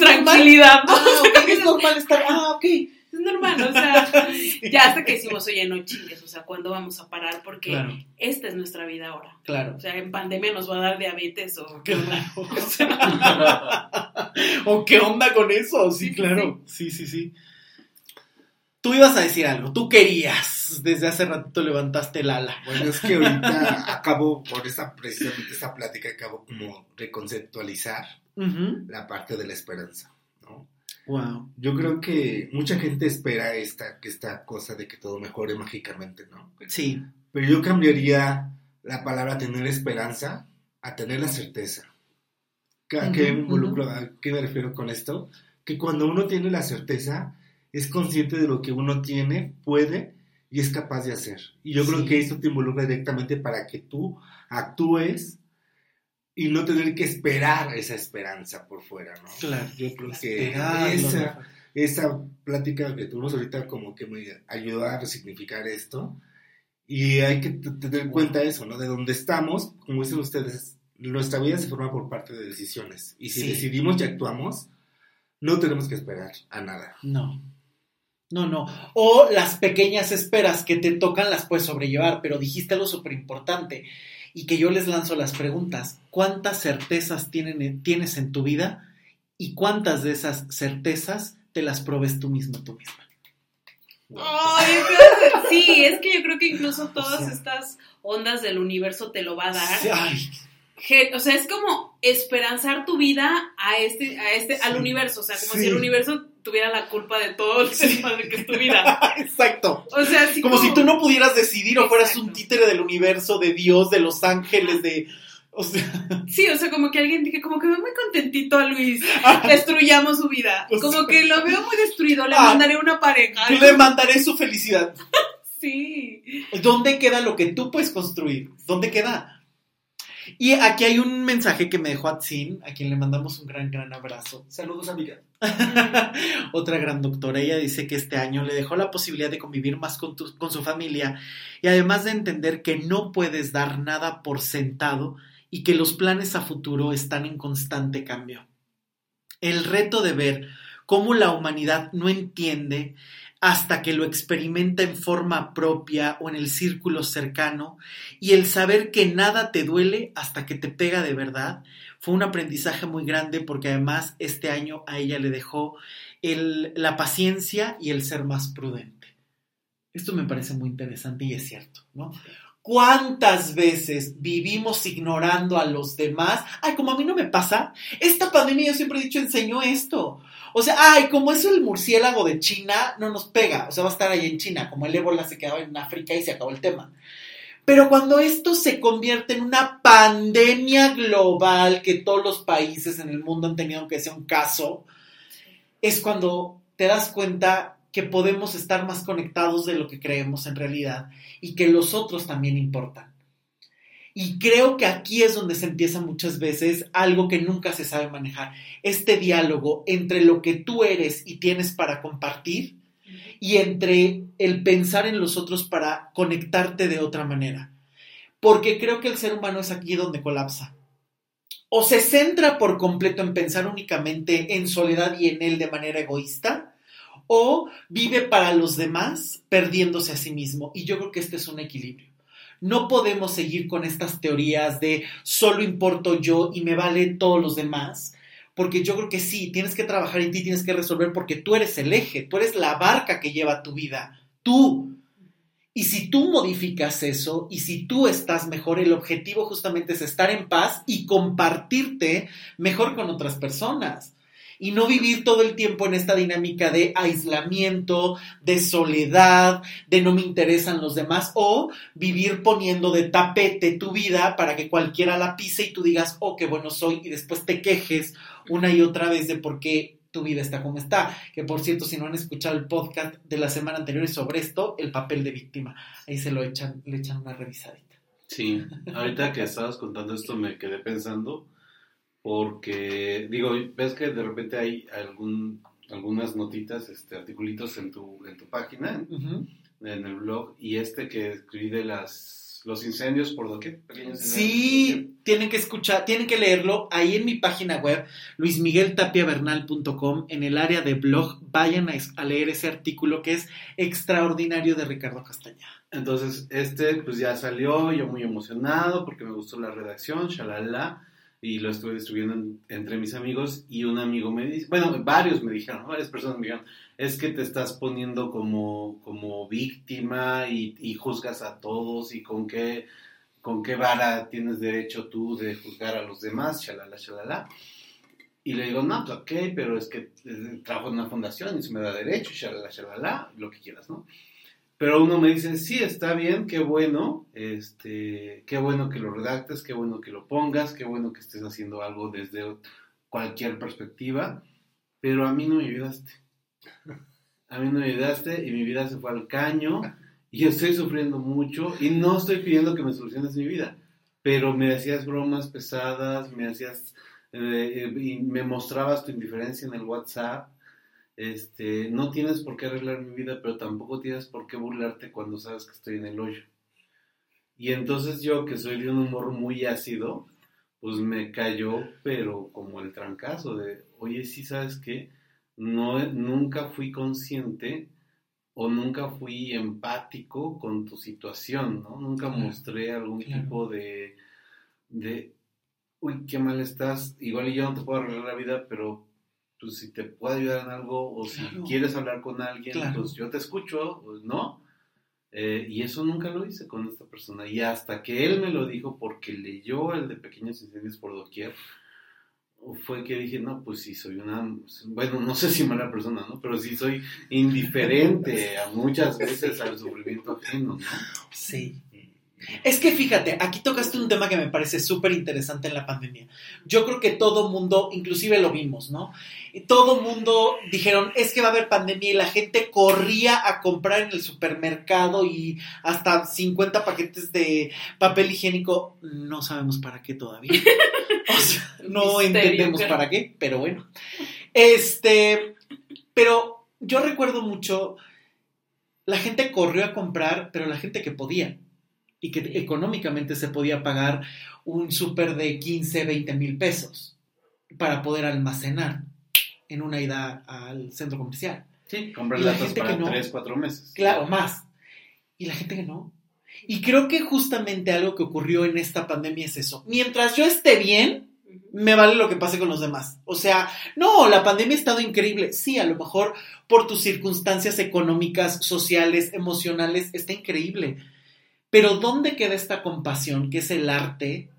tranquilidad, ¿no? Ah, es normal estar. Ah, ok es normal, o sea, ya hasta que decimos, oye, no chingues, o sea, ¿cuándo vamos a parar? Porque esta es nuestra vida ahora. Claro. O sea, en pandemia nos va a dar diabetes o qué onda. O, qué onda con eso, sí, claro. Sí, sí, sí. Tú ibas a decir algo, tú querías, desde hace ratito levantaste el ala. Bueno, es que ahorita acabo, por esa, precisamente esa plática, acabo como reconceptualizar la parte de la esperanza. Wow. Yo creo que mucha gente espera esta, esta cosa de que todo mejore mágicamente, ¿no? Sí. Pero yo cambiaría la palabra tener esperanza a tener la certeza. ¿A qué, me refiero con esto? Que cuando uno tiene la certeza, es consciente de lo que uno tiene, puede y es capaz de hacer. Y yo creo que esto te involucra directamente para que tú actúes y no tener que esperar esa esperanza por fuera, ¿no? Claro, yo creo que esa, esa plática que tuvimos ahorita como que me ayudó a resignificar esto y hay que tener en cuenta eso, ¿no? De donde estamos, como dicen ustedes, nuestra vida se forma por parte de decisiones y si decidimos y actuamos, no tenemos que esperar a nada. No. No, no. O las pequeñas esperas que te tocan las puedes sobrellevar, pero dijiste algo súper importante y que yo les lanzo las preguntas. ¿Cuántas certezas tienen, tienes en tu vida y cuántas de esas certezas te las probes tú mismo, tú misma? Ay, sí, es que yo creo que incluso todas estas ondas del universo te lo va a dar. Ay, o sea, es como esperanzar tu vida a este, a este, al universo. O sea, como si el universo tuviera la culpa de todo el sí. que es tu vida. Exacto. O sea, como, si tú no pudieras decidir o fueras un títere del universo, de Dios, de los ángeles, de. O sea... Sí, o sea, como que alguien dije, como que ve muy contentito a Luis, destruyamos su vida. Como que lo veo muy destruido, le ah, mandaré una pareja. Le mandaré su felicidad. sí. ¿Dónde queda lo que tú puedes construir? ¿Dónde queda? Y aquí hay un mensaje que me dejó Atsin, a quien le mandamos un gran, gran abrazo. Saludos, amiga. Otra gran doctora. Ella dice que este año le dejó la posibilidad de convivir más con, con su familia y además de entender que no puedes dar nada por sentado y que los planes a futuro están en constante cambio. El reto de ver cómo la humanidad no entiende hasta que lo experimenta en forma propia o en el círculo cercano, y el saber que nada te duele hasta que te pega de verdad, fue un aprendizaje muy grande porque además este año a ella le dejó el, la paciencia y el ser más prudente. Esto me parece muy interesante y es cierto, ¿no? ¿Cuántas veces vivimos ignorando a los demás? Ay, como a mí no me pasa. Esta pandemia, yo siempre he dicho, enseñó esto. O sea, ay, como es el murciélago de China, no nos pega. O sea, va a estar ahí en China, como el ébola se quedaba en África y se acabó el tema. Pero cuando esto se convierte en una pandemia global que todos los países en el mundo han tenido que sea un caso, es cuando te das cuenta que podemos estar más conectados de lo que creemos en realidad y que los otros también importan. Y creo que aquí es donde se empieza muchas veces algo que nunca se sabe manejar, este diálogo entre lo que tú eres y tienes para compartir y entre el pensar en los otros para conectarte de otra manera. Porque creo que el ser humano es aquí donde colapsa. O se centra por completo en pensar únicamente en soledad y en él de manera egoísta, o vive para los demás perdiéndose a sí mismo. Y yo creo que este es un equilibrio. No podemos seguir con estas teorías de solo importo yo y me valen todos los demás, porque yo creo que sí, tienes que trabajar en ti, tienes que resolver porque tú eres el eje, tú eres la barca que lleva tu vida, tú. Y si tú modificas eso y si tú estás mejor, el objetivo justamente es estar en paz y compartirte mejor con otras personas y no vivir todo el tiempo en esta dinámica de aislamiento, de soledad, de no me interesan los demás, o vivir poniendo de tapete tu vida para que cualquiera la pise y tú digas, oh, qué bueno soy, y después te quejes una y otra vez de por qué tu vida está como está. Que por cierto, si no han escuchado el podcast de la semana anterior sobre esto, el papel de víctima, ahí se lo echan, le echan una revisadita. Sí, ahorita que estabas contando esto me quedé pensando porque, digo, ves que de repente hay algún, algunas notitas, este, articulitos en tu, en tu página, en el blog, y este que escribí de las los incendios por doquier, Sí, tienen que escuchar, tienen que leerlo ahí en mi página web, luismigueltapiavernal.com, en el área de blog, vayan a, a, leer ese artículo que es extraordinario de Ricardo Castaña. Entonces, este pues ya salió, yo muy emocionado porque me gustó la redacción, shalala y lo estuve distribuyendo entre mis amigos y un amigo me dice, bueno, varios me dijeron, varias personas me dijeron, es que te estás poniendo como, como víctima y, y juzgas a todos y con qué, con qué vara tienes derecho tú de juzgar a los demás, shalala, shalala. Y le digo, no, pues ok, pero es que eh, trabajo en una fundación y se me da derecho, shalala, shalala, lo que quieras, ¿no? Pero uno me dice, sí, está bien, qué bueno, este, qué bueno que lo redactes, qué bueno que lo pongas, qué bueno que estés haciendo algo desde cualquier perspectiva, pero a mí no me ayudaste. A mí no me ayudaste y mi vida se fue al caño y estoy sufriendo mucho y no estoy pidiendo que me soluciones mi vida, pero me hacías bromas pesadas, me hacías, eh, y me mostrabas tu indiferencia en el WhatsApp este, no tienes por qué arreglar mi vida, pero tampoco tienes por qué burlarte cuando sabes que estoy en el hoyo. Y entonces yo, que soy de un humor muy ácido, pues me cayó, pero como el trancazo de, oye, sí, ¿sabes qué? No, nunca fui consciente o nunca fui empático con tu situación, ¿no? Nunca mostré algún tipo de, de, uy, qué mal estás, igual yo no te puedo arreglar la vida, pero pues si te puedo ayudar en algo o si quieres hablar con alguien, pues yo te escucho, pues, ¿no? Eh, y eso nunca lo hice con esta persona. Y hasta que él me lo dijo porque leyó el de Pequeños Incendios por Doquier, fue que dije, no, pues sí, soy una, bueno, no sé si mala persona, ¿no? Pero sí soy indiferente a muchas veces al sufrimiento ajeno, ¿no? Sí. Es que fíjate, aquí tocaste un tema que me parece súper interesante en la pandemia. Yo creo que todo mundo, inclusive lo vimos, ¿no? todo mundo dijeron, es que va a haber pandemia y la gente corría a comprar en el supermercado y hasta 50 paquetes de papel higiénico. No sabemos para qué todavía. O sea, no entendemos para qué, pero bueno. Este, pero yo recuerdo mucho, la gente corrió a comprar, pero la gente que podía y que económicamente se podía pagar un súper de 15, 20 mil pesos para poder almacenar en una ida al centro comercial. Sí, comprar latas para que 3, 4 meses. Claro, más. Y la gente que no. Y creo que justamente algo que ocurrió en esta pandemia es eso. Mientras yo esté bien, me vale lo que pase con los demás. O sea, no, la pandemia ha estado increíble. Sí, a lo mejor por tus circunstancias económicas, sociales, emocionales, está increíble. Pero ¿dónde queda esta compasión, que es el arte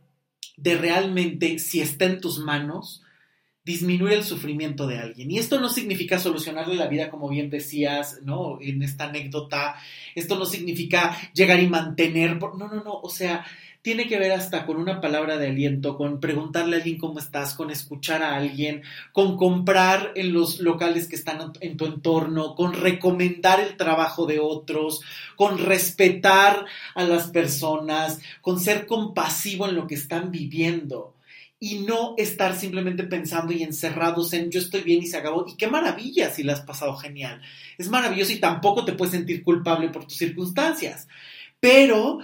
de realmente, si está en tus manos, disminuir el sufrimiento de alguien? Y esto no significa solucionarle la vida, como bien decías, ¿no? En esta anécdota. Esto no significa llegar y mantener. No, no, no. O sea, tiene que ver hasta con una palabra de aliento, con preguntarle a alguien cómo estás, con escuchar a alguien, con comprar en los locales que están en tu entorno, con recomendar el trabajo de otros, con respetar a las personas, con ser compasivo en lo que están viviendo y no estar simplemente pensando y encerrados en yo estoy bien y se acabó. Y qué maravilla si la has pasado genial. Es maravilloso y tampoco te puedes sentir culpable por tus circunstancias. Pero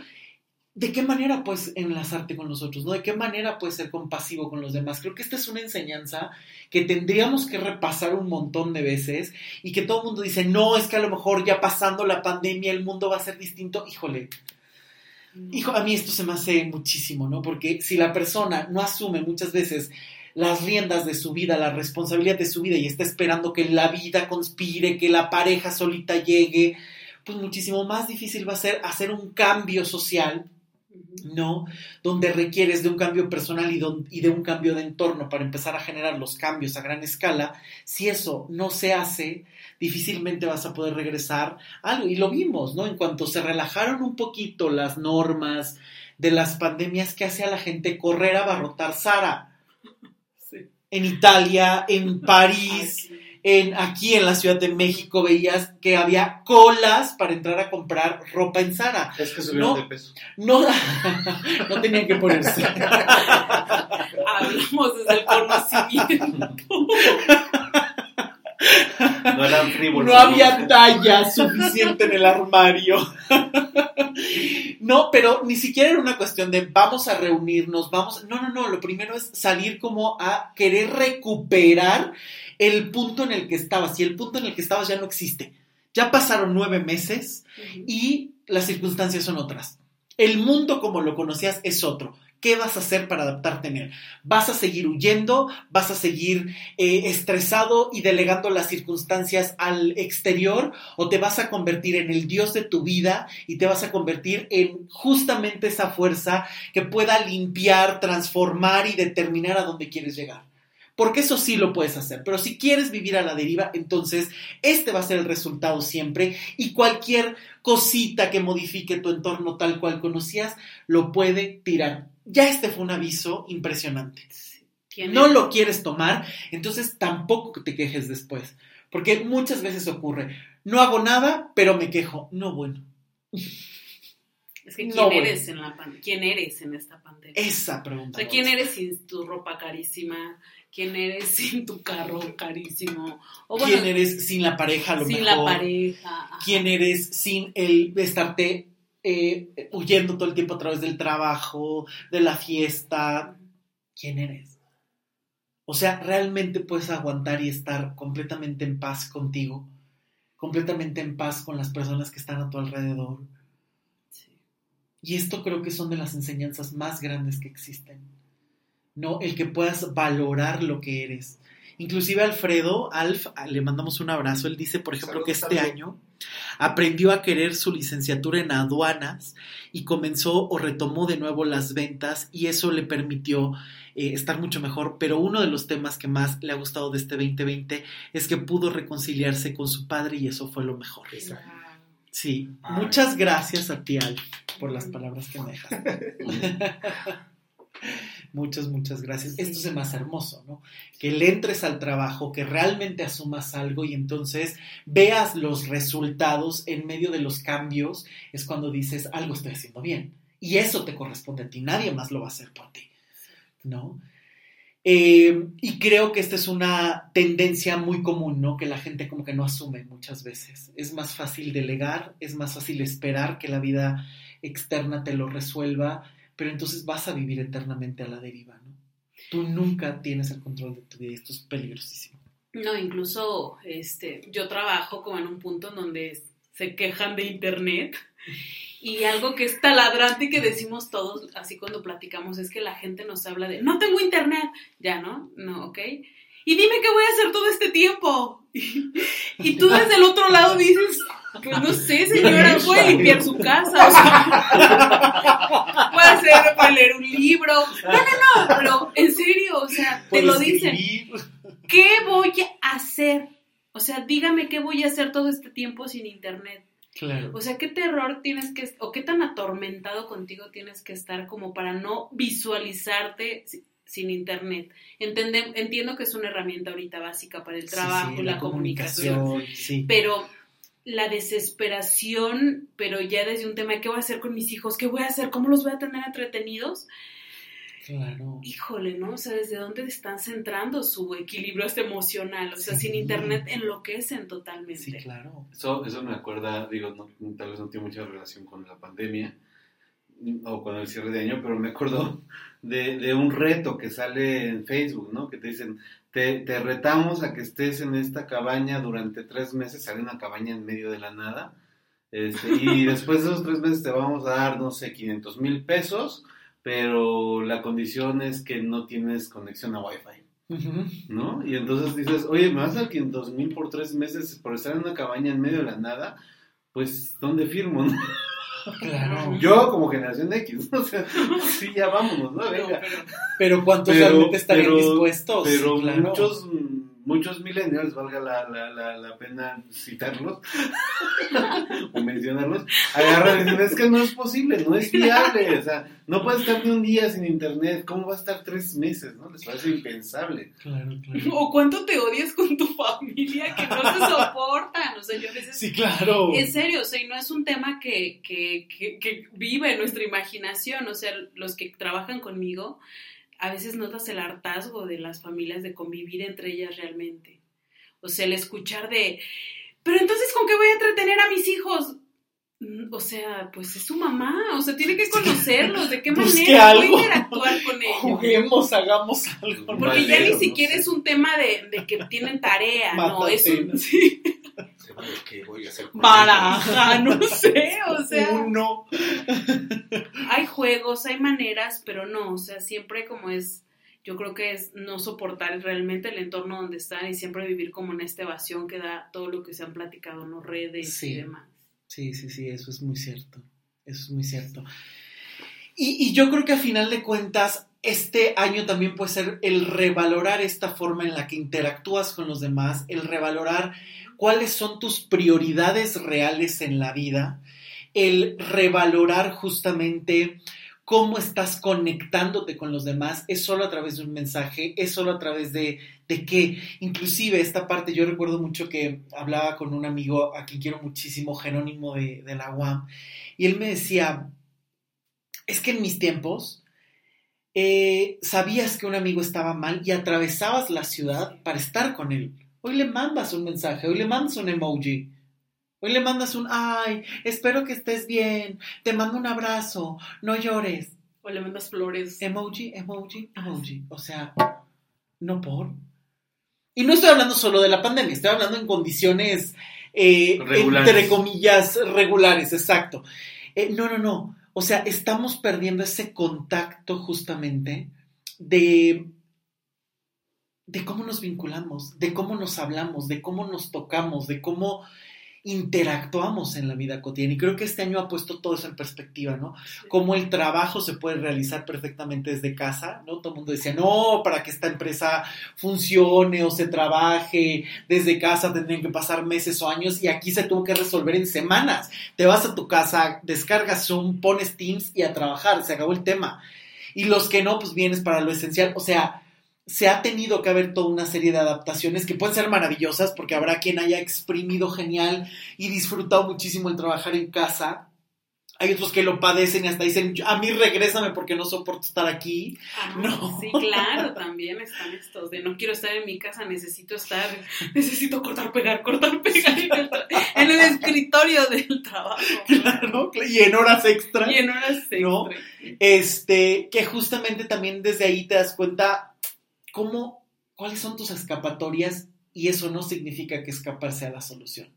¿de qué manera puedes enlazarte con los otros? ¿no? ¿De qué manera puedes ser compasivo con los demás? Creo que esta es una enseñanza que tendríamos que repasar un montón de veces y que todo el mundo dice, no, es que a lo mejor ya pasando la pandemia el mundo va a ser distinto. Híjole, hijo, a mí esto se me hace muchísimo, ¿no? Porque si la persona no asume muchas veces las riendas de su vida, la responsabilidad de su vida y está esperando que la vida conspire, que la pareja solita llegue, pues muchísimo más difícil va a ser hacer un cambio social ¿no? Donde requieres de un cambio personal y, de un cambio de entorno para empezar a generar los cambios a gran escala, si eso no se hace, difícilmente vas a poder regresar a algo. Y lo vimos, ¿no? En cuanto se relajaron un poquito las normas de las pandemias, que hacía la gente correr a abarrotar Sara. En Italia, en París en, aquí en la Ciudad de México veías que había colas para entrar a comprar ropa en Zara. Es que subieron de peso. No, no tenían que ponerse. Hablamos desde el conocimiento. No eran frívolos. No había talla suficiente en el armario. No, pero ni siquiera era una cuestión de vamos a reunirnos, vamos. No, no, no. Lo primero es salir como a querer recuperar el punto en el que estabas y el punto en el que estabas ya no existe. Ya pasaron nueve meses y las circunstancias son otras. El mundo como lo conocías es otro. ¿Qué vas a hacer para adaptarte en él? ¿Vas a seguir huyendo? ¿Vas a seguir eh, estresado y delegando las circunstancias al exterior? ¿O te vas a convertir en el Dios de tu vida y te vas a convertir en justamente esa fuerza que pueda limpiar, transformar y determinar a dónde quieres llegar? porque eso sí lo puedes hacer. Pero si quieres vivir a la deriva, entonces este va a ser el resultado siempre y cualquier cosita que modifique tu entorno tal cual conocías, lo puede tirar. Ya este fue un aviso impresionante. No lo quieres tomar, entonces tampoco te quejes después. Porque muchas veces ocurre, no hago nada, pero me quejo. No, bueno. Es que ¿quién, eres, en la ¿quién eres en esta pandemia? Esa pregunta. ¿quién eres sin tu ropa carísima? quién eres sin tu carro carísimo. O quién eres sin la pareja, a lo sin mejor. Sin la pareja. Quién eres sin el estarte eh, huyendo todo el tiempo a través del trabajo, de la fiesta. ¿Quién eres? O sea, realmente puedes aguantar y estar completamente en paz contigo, completamente en paz con las personas que están a tu alrededor. Y esto creo que son de las enseñanzas más grandes que existen ¿no? El que puedas valorar lo que eres. Inclusive Alfredo, Alf, le mandamos un abrazo, él dice, por ejemplo, que este año aprendió a querer su licenciatura en aduanas y comenzó o retomó de nuevo las ventas y eso le permitió eh, estar mucho mejor, pero uno de los temas que más le ha gustado de este 2020 es que pudo reconciliarse con su padre y eso fue lo mejor. Sí, muchas gracias a ti, Alf, por las palabras que me dejas. Muchas, muchas gracias. Esto es más hermoso, ¿no? Que le entres al trabajo, que realmente asumas algo y entonces veas los resultados en medio de los cambios, es cuando dices, algo estoy haciendo bien. Y eso te corresponde a ti, nadie más lo va a hacer por ti, ¿no? Eh, y creo que esta es una tendencia muy común, ¿no? Que la gente como que no asume muchas veces. Es más fácil delegar, es más fácil esperar que la vida externa te lo resuelva pero entonces vas a vivir eternamente a la deriva, ¿no? Tú nunca tienes el control de tu vida y esto es peligrosísimo. No, incluso este, yo trabajo como en un punto en donde se quejan de internet Y algo que es taladrante y que decimos todos, así cuando platicamos, es que la gente nos habla de, no tengo internet, ya, ¿no? No, ok. Y dime qué voy a hacer todo este tiempo. Y, tú desde el otro lado dices, pues no sé, señora, puede limpiar su casa. puede leer un libro. No, no, no, pero en serio, o sea, te lo dicen. ¿Qué voy a hacer? O sea, dígame qué voy a hacer todo este tiempo sin internet. Claro. O sea, qué terror tienes que, o qué tan atormentado contigo tienes que estar como para no visualizarte si- sin internet. Entiendo que es una herramienta ahorita básica para el trabajo, Sí, sí, la, comunicación, sí. pero la desesperación, pero ya desde un tema de qué voy a hacer con mis hijos, qué voy a hacer, cómo los voy a tener entretenidos, Claro. híjole, ¿no? O sea, ¿desde dónde están centrando su equilibrio este emocional? O sea, Sí. sin internet enloquecen totalmente. Sí, claro. Eso, eso me acuerda, digo, no- tal vez no tiene mucha relación con la pandemia o con el cierre de año, pero me acuerdo de, de un reto que sale en Facebook, ¿no? Que te dicen, te, te retamos a que estés en esta cabaña durante tres meses, sale una cabaña en medio de la nada, este, y después de esos tres meses te vamos a dar, no sé, 500 mil pesos, pero la condición es que no tienes conexión a Wi-Fi. ¿no? Y entonces dices, oye, me vas a dar 500 mil por tres meses por estar en una cabaña en medio de la nada, pues, ¿dónde firmo? no? Claro. Yo como generación X, ¿no? o sea, sí, ya vámonos, ¿no? No, Venga. pero- Pero ¿cuántos Pero- realmente estarían pero- dispuestos? Pero Claro. muchos, muchos millennials, valga la, la, la, la pena citarlos o mencionarlos, agarran y dicen, es que no es posible, no es viable, o sea, no puedes estar ni un día sin internet, ¿cómo va a estar tres meses, no? Les parece impensable. Claro, claro. O cuánto te odias con tu familia que no se soportan. O sea, yo a veces. Sí, claro. En serio, o sea, y no es un tema que, que, que, que vive en nuestra imaginación. O sea, los que trabajan conmigo, a veces notas el hartazgo de las familias de convivir entre ellas realmente. O sea, el escuchar de. Pero entonces, ¿con qué voy a entretener a mis hijos? Mm, O sea, pues es su mamá, o sea, tiene que conocerlos, de qué Busque manera puede algo. interactuar con ellos. Juguemos, hagamos algo. Porque ya ni siquiera no es un tema de, de que tienen tarea, no, es un Mátate. sí, Se vale, ¿Qué voy a hacer baraja, no sé, o sea, Uno. hay juegos, hay maneras, pero no, o sea, siempre como es, yo creo que es no soportar realmente el entorno donde están y siempre vivir como en esta evasión que da todo lo que se han platicado, ¿no? Redes Sí. y demás. Sí, sí, sí, eso es muy cierto. Eso es muy cierto. Y, y yo creo que a final de cuentas, este año también puede ser el revalorar esta forma en la que interactúas con los demás, el revalorar cuáles son tus prioridades reales en la vida, el revalorar justamente cómo estás conectándote con los demás, es solo a través de un mensaje, es solo a través de, de qué. Inclusive esta parte, yo recuerdo mucho que hablaba con un amigo a quien quiero muchísimo, Jerónimo de, de la UAM, y él me decía, es que en mis tiempos eh, sabías que un amigo estaba mal y atravesabas la ciudad para estar con él. Hoy le mandas un mensaje, hoy le mandas un emoji. Hoy le mandas un, ay, espero que estés bien, te mando un abrazo, no llores. O le mandas flores. Emoji, emoji, emoji. O sea, no por. Y no estoy hablando solo de la pandemia, estoy hablando en condiciones, eh, Regulares. entre comillas, regulares, exacto. Eh, no, no, no. O sea, estamos perdiendo ese contacto justamente de, de cómo nos vinculamos, de cómo nos hablamos, de cómo nos tocamos, de cómo interactuamos en la vida cotidiana. Y creo que este año ha puesto todo eso en perspectiva, ¿no? Cómo el trabajo se puede realizar perfectamente desde casa, ¿no? Todo el mundo decía, no, para que esta empresa funcione o se trabaje desde casa tendrían que pasar meses o años y aquí se tuvo que resolver en semanas. Te vas a tu casa, descargas Zoom, pones Teams y a trabajar, se acabó el tema. Y los que no, pues vienes para lo esencial. O sea, se ha tenido que haber toda una serie de adaptaciones que pueden ser maravillosas porque habrá quien haya exprimido genial y disfrutado muchísimo el trabajar en casa. Hay otros que lo padecen y hasta dicen, a mí regrésame porque no soporto estar aquí. Ah, No. Sí, claro, también están estos de no quiero estar en mi casa, necesito estar, necesito cortar, pegar, cortar, pegar en el, tra- en el escritorio del trabajo. Claro, y en horas extras. Y en horas extra. ¿No? Este, que justamente también desde ahí te das cuenta cómo, cuáles son tus escapatorias y eso no significa que escapar sea la solución.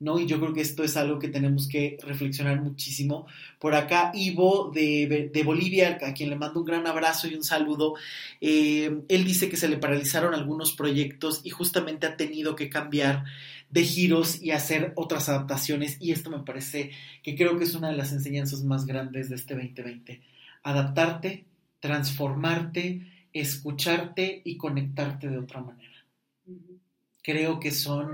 ¿no? Y yo creo que esto es algo que tenemos que reflexionar muchísimo. Por acá, Ivo de, de Bolivia, a quien le mando un gran abrazo y un saludo, eh, él dice que se le paralizaron algunos proyectos y justamente ha tenido que cambiar de giros y hacer otras adaptaciones y esto me parece que creo que es una de las enseñanzas más grandes de este 2020. Adaptarte, transformarte, escucharte y conectarte de otra manera. Creo que son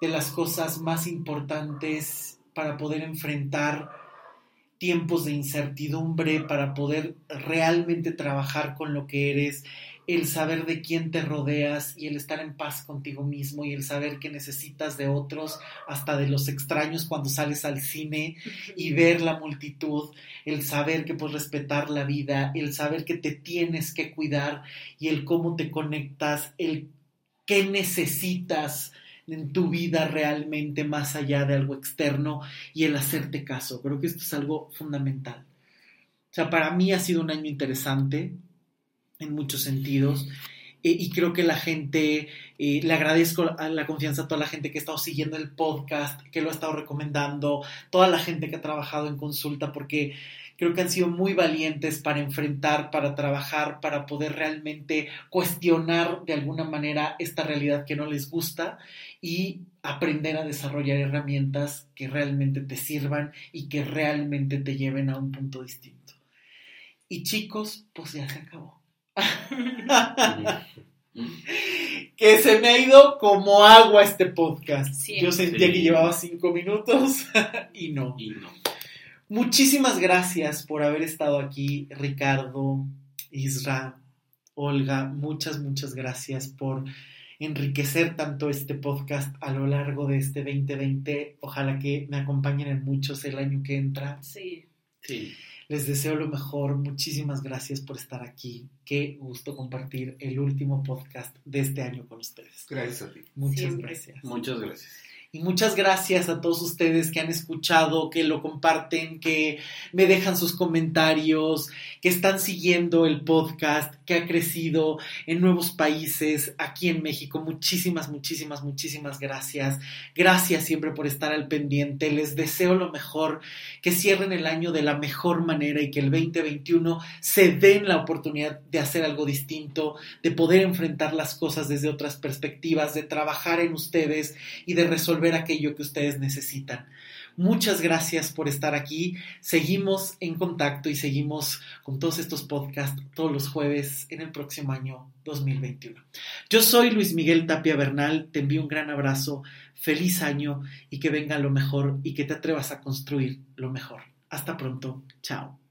de las cosas más importantes para poder enfrentar tiempos de incertidumbre, para poder realmente trabajar con lo que eres, el saber de quién te rodeas y el estar en paz contigo mismo y el saber que necesitas de otros, hasta de los extraños cuando sales al cine y ver la multitud, el saber que puedes respetar la vida, el saber que te tienes que cuidar y el cómo te conectas, el qué necesitas en tu vida realmente más allá de algo externo y el hacerte caso. Creo que esto es algo fundamental. O sea, para mí ha sido un año interesante en muchos sentidos. Eh, y creo que la gente, eh, le agradezco la confianza a toda la gente que ha estado siguiendo el podcast, que lo ha estado recomendando, toda la gente que ha trabajado en consulta, porque creo que han sido muy valientes para enfrentar, para trabajar, para poder realmente cuestionar de alguna manera esta realidad que no les gusta y aprender a desarrollar herramientas que realmente te sirvan y que realmente te lleven a un punto distinto. Y chicos, pues ya se acabó. Que se me ha ido como agua este podcast. Yo sentía que llevaba cinco minutos y no. Y no. Muchísimas gracias por haber estado aquí, Ricardo, Isra, Olga. Muchas, muchas gracias por enriquecer tanto este podcast a lo largo de este 2020. Ojalá que me acompañen en muchos el año que entra. Sí. Sí. Les deseo lo mejor. Muchísimas gracias por estar aquí. Qué gusto compartir el último podcast de este año con ustedes. Gracias a ti. Muchas Siempre. gracias. Muchas gracias. Y muchas gracias a todos ustedes que han escuchado, que lo comparten, que me dejan sus comentarios, que están siguiendo el podcast, que ha crecido en nuevos países, aquí en México. Muchísimas, muchísimas, muchísimas gracias. Gracias siempre por estar al pendiente. Les deseo lo mejor, que cierren el año de la mejor manera y que el 2021 se den la oportunidad de hacer algo distinto, de poder enfrentar las cosas desde otras perspectivas, de trabajar en ustedes y de resolver aquello que ustedes necesitan. Muchas gracias por estar aquí. Seguimos en contacto y seguimos con todos estos podcasts todos los jueves en el próximo año 2021. Yo soy Luis Miguel Tapia Bernal, te envío un gran abrazo, feliz año y que venga lo mejor y que te atrevas a construir lo mejor. Hasta pronto, chao.